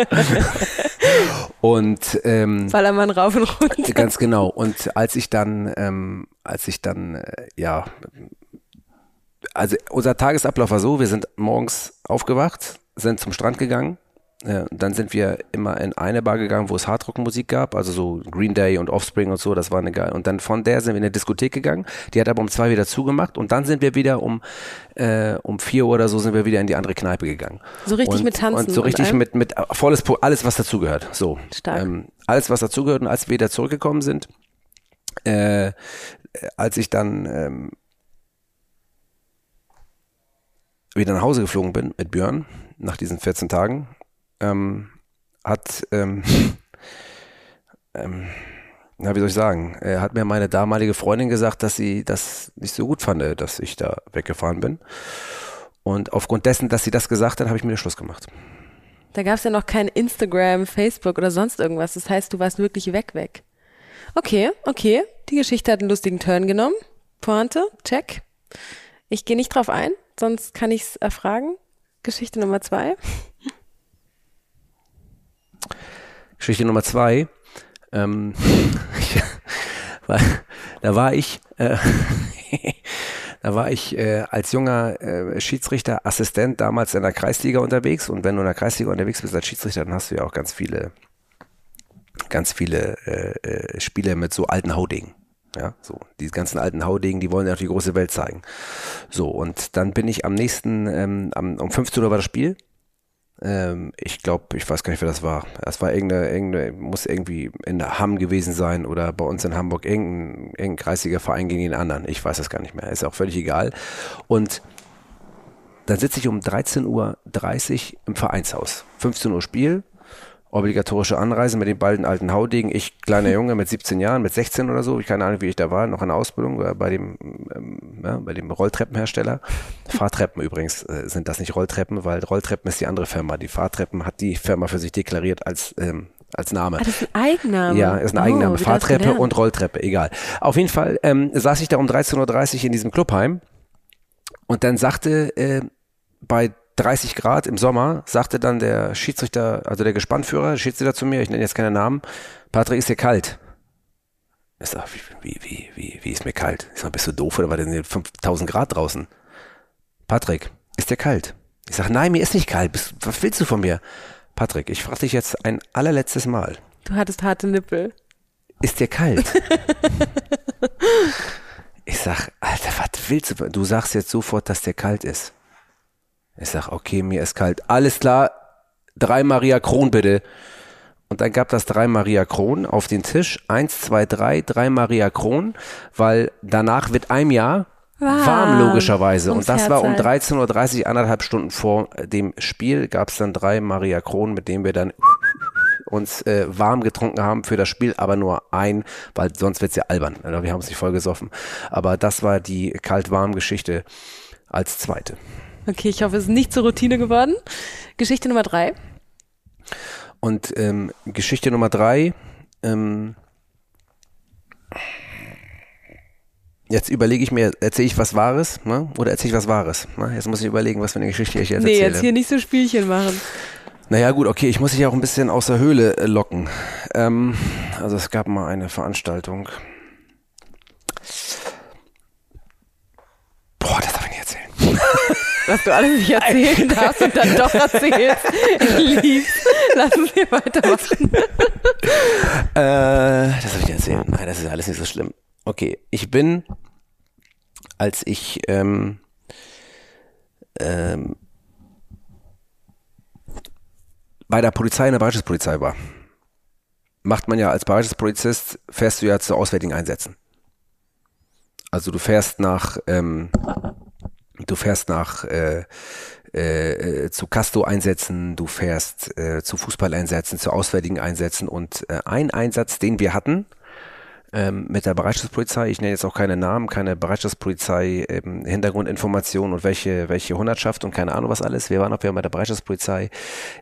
Und ähm, Ballermann rauf und runter. Ganz genau. Und als ich dann, ähm, als ich dann, äh, ja, also unser Tagesablauf war so, wir sind morgens aufgewacht, sind zum Strand gegangen, ja, dann sind wir immer in eine Bar gegangen, wo es Hardrock-Musik gab, also so Green Day und Offspring und so, das war eine geil. Und dann von der sind wir in eine Diskothek gegangen, die hat aber um zwei wieder zugemacht und dann sind wir wieder um, äh, um vier Uhr oder so sind wir wieder in die andere Kneipe gegangen. So richtig und, mit Tanzen. Und so richtig und mit, mit volles, alles was dazugehört. So. Stark. Ähm, alles was dazugehört und als wir wieder zurückgekommen sind, äh, als ich dann ähm, wieder nach Hause geflogen bin mit Björn nach diesen 14 Tagen, ähm, hat ähm, [LAUGHS] ähm, na, wie soll ich sagen, er hat mir meine damalige Freundin gesagt, dass sie das nicht so gut fand, dass ich da weggefahren bin. Und aufgrund dessen, dass sie das gesagt hat, habe ich mir den Schluss gemacht. Da gab es ja noch kein Instagram, Facebook oder sonst irgendwas. Das heißt, du warst wirklich weg, weg. Okay, okay. Die Geschichte hat einen lustigen Turn genommen. Pointe, check. Ich gehe nicht drauf ein, sonst kann ich es erfragen. Geschichte Nummer zwei. [LAUGHS] Geschichte Nummer zwei. Ähm, [LAUGHS] da war ich, äh, [LAUGHS] da war ich äh, als junger äh, Schiedsrichter, Assistent damals in der Kreisliga unterwegs. Und wenn du in der Kreisliga unterwegs bist als Schiedsrichter, dann hast du ja auch ganz viele, ganz viele äh, äh Spiele mit so alten Haudingen. Ja, so, die ganzen alten Haudegen, die wollen ja auch die große Welt zeigen. So, und dann bin ich am nächsten, ähm, am, um 15 Uhr war das Spiel. Ähm, ich glaube, ich weiß gar nicht, wer das war. Es war irgendeine, irgendeine, muss irgendwie in der Hamm gewesen sein oder bei uns in Hamburg irgendein, irgendein kreisiger Verein gegen den anderen. Ich weiß das gar nicht mehr. Ist auch völlig egal. Und dann sitze ich um 13.30 Uhr im Vereinshaus. 15 Uhr Spiel, obligatorische Anreise mit dem balden alten Haudegen. Ich, kleiner [LAUGHS] Junge mit 17 Jahren, mit 16 oder so, ich keine Ahnung, wie ich da war, noch in der Ausbildung äh, bei dem, ähm, ja, bei dem Rolltreppenhersteller. [LAUGHS] Fahrtreppen übrigens äh, sind das nicht Rolltreppen, weil Rolltreppen ist die andere Firma. Die Fahrtreppen hat die Firma für sich deklariert als ähm, als Name. Ah, das ist ein Eigenname. Ja, ist ein oh, Eigenname. Fahrtreppe und Rolltreppe, egal. Auf jeden Fall ähm, saß ich da um 13.30 Uhr in diesem Clubheim und dann sagte äh, bei 30 Grad im Sommer, sagte dann der Schiedsrichter, also der Gespannführer, Schiedsrichter zu mir, ich nenne jetzt keine Namen, Patrick, ist dir kalt? Ich sag, wie, wie, wie, wie ist mir kalt? Ich sag, bist du doof oder war denn 5000 Grad draußen? Patrick, ist dir kalt? Ich sag, nein, mir ist nicht kalt. Was willst du von mir? Patrick, ich frage dich jetzt ein allerletztes Mal. Du hattest harte Nippel. Ist dir kalt? [LAUGHS] ich sag, Alter, was willst du? Du sagst jetzt sofort, dass dir kalt ist. Ich sag, okay, mir ist kalt. Alles klar, drei Maria Kron bitte. Und dann gab das drei Maria Kron auf den Tisch. Eins, zwei, drei, drei Maria Kron, weil danach wird ein Jahr warm, warm logischerweise. Und das war um 13.30 Uhr, anderthalb Stunden vor dem Spiel, gab es dann drei Maria Kron, mit denen wir dann [LAUGHS] uns äh, warm getrunken haben für das Spiel, aber nur ein, weil sonst wird's ja albern. Wir haben uns nicht voll gesoffen. Aber das war die kalt-warm-Geschichte als zweite. Okay, ich hoffe, es ist nicht zur Routine geworden. Geschichte Nummer drei. Und ähm, Geschichte Nummer drei. Ähm, jetzt überlege ich mir, erzähle ich was Wahres ne? oder erzähle ich was Wahres? Ne? Jetzt muss ich überlegen, was für eine Geschichte ich jetzt nee, erzähle. Nee, jetzt hier nicht so Spielchen machen. Naja gut, okay, ich muss dich auch ein bisschen aus der Höhle locken. Ähm, also es gab mal eine Veranstaltung. Boah, das darf ich nicht erzählen. Was du alles nicht erzählen darfst und dann doch erzählst. Ich lieb's. Lass uns hier weitermachen. äh, das soll ich erzählen. Nein, das ist alles nicht so schlimm. Okay, ich bin, als ich ähm, ähm, bei der Polizei in der Bereitschaftspolizei war, macht man ja als Bereitschaftspolizist, fährst du ja zu auswärtigen Einsätzen. Also du fährst nach ähm, Du fährst nach äh, äh, zu Casto-Einsätzen, du fährst äh, zu Fußballeinsätzen, zu auswärtigen Einsätzen und äh, ein Einsatz, den wir hatten, ähm, mit der Bereitschaftspolizei, ich nenne jetzt auch keine Namen, keine Bereitschaftspolizei, ähm, Hintergrundinformationen und welche, welche Hundertschaft und keine Ahnung was alles. Wir waren auch wieder bei der Bereitschaftspolizei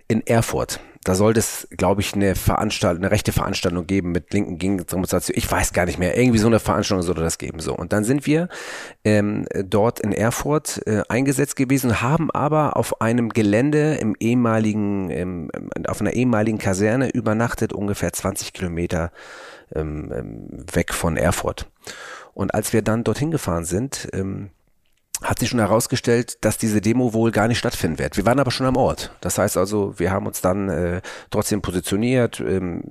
in Erfurt. Da sollte es, glaube ich, eine Veranstaltung, eine rechte Veranstaltung geben mit linken Gegendemonstration. Ich weiß gar nicht mehr. Irgendwie so eine Veranstaltung sollte das geben. So. Und dann sind wir ähm, dort in Erfurt äh, eingesetzt gewesen, haben aber auf einem Gelände im ehemaligen, im, auf einer ehemaligen Kaserne übernachtet, ungefähr 20 Kilometer ähm, ähm, weg von Erfurt. Und als wir dann dorthin gefahren sind, ähm, hat sich schon herausgestellt, dass diese Demo wohl gar nicht stattfinden wird. Wir waren aber schon am Ort. Das heißt also, wir haben uns dann äh, trotzdem positioniert, ähm,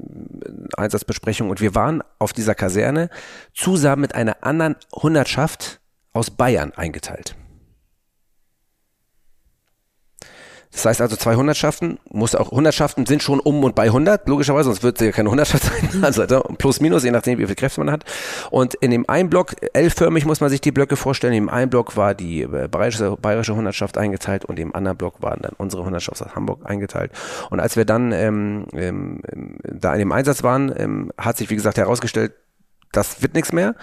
Einsatzbesprechung und wir waren auf dieser Kaserne zusammen mit einer anderen Hundertschaft aus Bayern eingeteilt. Das heißt also zwei Hundertschaften, muss auch Hundertschaften sind schon um und bei 100, logischerweise, sonst wird es ja keine Hundertschaft sein, [LAUGHS] also plus minus, je nachdem, wie viele Kräfte man hat. Und in dem einen Block, L-förmig muss man sich die Blöcke vorstellen, dem einen Block war die äh, bayerische, bayerische Hundertschaft eingeteilt und im anderen Block waren dann unsere Hundertschaft aus Hamburg eingeteilt. Und als wir dann ähm, ähm, da in dem Einsatz waren, ähm, hat sich, wie gesagt, herausgestellt, das wird nichts mehr.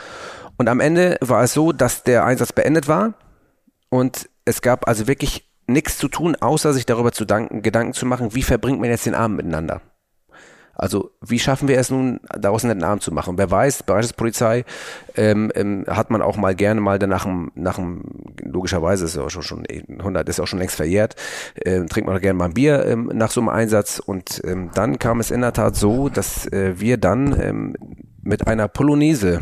Und am Ende war es so, dass der Einsatz beendet war und es gab also wirklich nichts zu tun, außer sich darüber zu danken, Gedanken zu machen, wie verbringt man jetzt den Abend miteinander. Also wie schaffen wir es nun, daraus einen Abend zu machen? Wer weiß, Bereichspolizei ähm, ähm, hat man auch mal gerne mal danach nach dem, logischerweise ist ja auch schon, schon 100 ist auch schon längst verjährt, äh, trinkt man auch gerne mal ein Bier ähm, nach so einem Einsatz und ähm, dann kam es in der Tat so, dass äh, wir dann ähm, mit einer Polonaise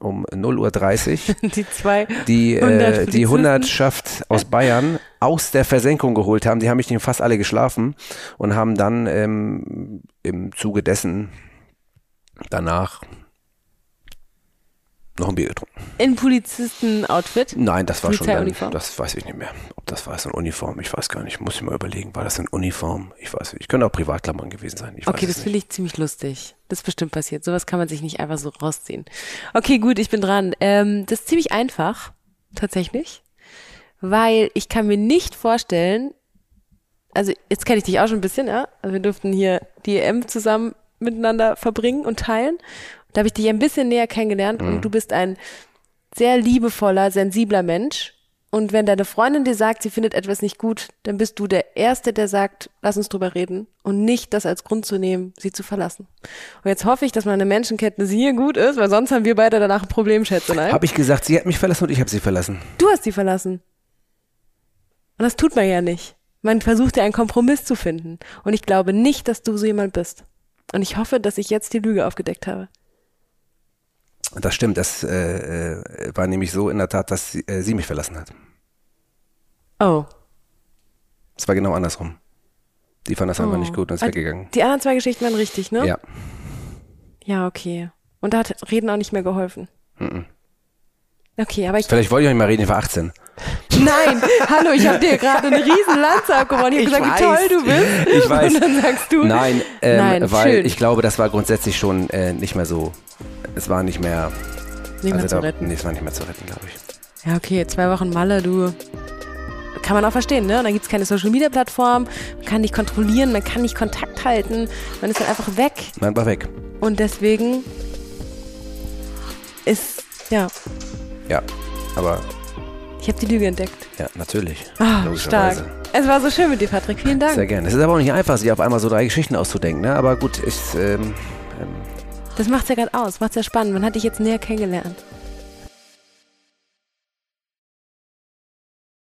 um 0.30 Uhr [LAUGHS] die, zwei die, äh, die Hundertschaft aus Bayern aus der Versenkung geholt haben. Die haben mich fast alle geschlafen und haben dann ähm, im Zuge dessen danach noch ein Bier getrunken. In Polizisten-Outfit? Nein, das war schon dann, das weiß ich nicht mehr. Ob das war so eine Uniform, ich weiß gar nicht. Muss ich mal überlegen, war das eine Uniform? Ich weiß nicht. Ich könnte auch Privatklammern gewesen sein. Ich okay, das finde ich ziemlich lustig. Das ist bestimmt passiert. Sowas kann man sich nicht einfach so rausziehen. Okay, gut, ich bin dran. Ähm, das ist ziemlich einfach, tatsächlich. Weil ich kann mir nicht vorstellen, also jetzt kenne ich dich auch schon ein bisschen, ja. Also wir durften hier die EM zusammen miteinander verbringen und teilen. Da habe ich dich ein bisschen näher kennengelernt mhm. und du bist ein sehr liebevoller, sensibler Mensch. Und wenn deine Freundin dir sagt, sie findet etwas nicht gut, dann bist du der Erste, der sagt, lass uns drüber reden und nicht das als Grund zu nehmen, sie zu verlassen. Und jetzt hoffe ich, dass meine Menschenkenntnis hier gut ist, weil sonst haben wir beide danach ein Problem, Schätzelein. Habe ich gesagt, sie hat mich verlassen und ich habe sie verlassen. Du hast sie verlassen. Und das tut man ja nicht. Man versucht ja einen Kompromiss zu finden. Und ich glaube nicht, dass du so jemand bist. Und ich hoffe, dass ich jetzt die Lüge aufgedeckt habe. Das stimmt, das äh, äh, war nämlich so in der Tat, dass sie, äh, sie mich verlassen hat. Oh. Es war genau andersrum. Die fand das oh. einfach nicht gut und ist weggegangen. Die anderen zwei Geschichten waren richtig, ne? Ja. Ja, okay. Und da hat Reden auch nicht mehr geholfen. Mhm. Okay, aber ich. Vielleicht wollte ich auch nicht mal reden, ich war 18. Nein, hallo, ich habe dir gerade eine riesen Lanze abgeworfen. Ich habe gesagt, weiß. wie toll du bist. Ich weiß. Und dann sagst du. Nein, ähm, Nein weil schön. ich glaube, das war grundsätzlich schon äh, nicht mehr so. Es war nicht mehr. Nicht also mehr zu da, retten. Nee, es war nicht mehr zu retten, glaube ich. Ja, okay, zwei Wochen Malle, du. Kann man auch verstehen, ne? Und dann gibt es keine Social Media Plattform, man kann nicht kontrollieren, man kann nicht Kontakt halten, man ist dann einfach weg. Man war weg. Und deswegen ist, ja. Ja, aber ich habe die Lüge entdeckt. Ja, natürlich. Oh, stark. Es war so schön mit dir, Patrick. Vielen Dank. Sehr gerne. Es ist aber auch nicht einfach, sich auf einmal so drei Geschichten auszudenken. Ne? Aber gut, ich. Ähm, ähm das macht's ja gerade aus. Macht's ja spannend. Man hat dich jetzt näher kennengelernt.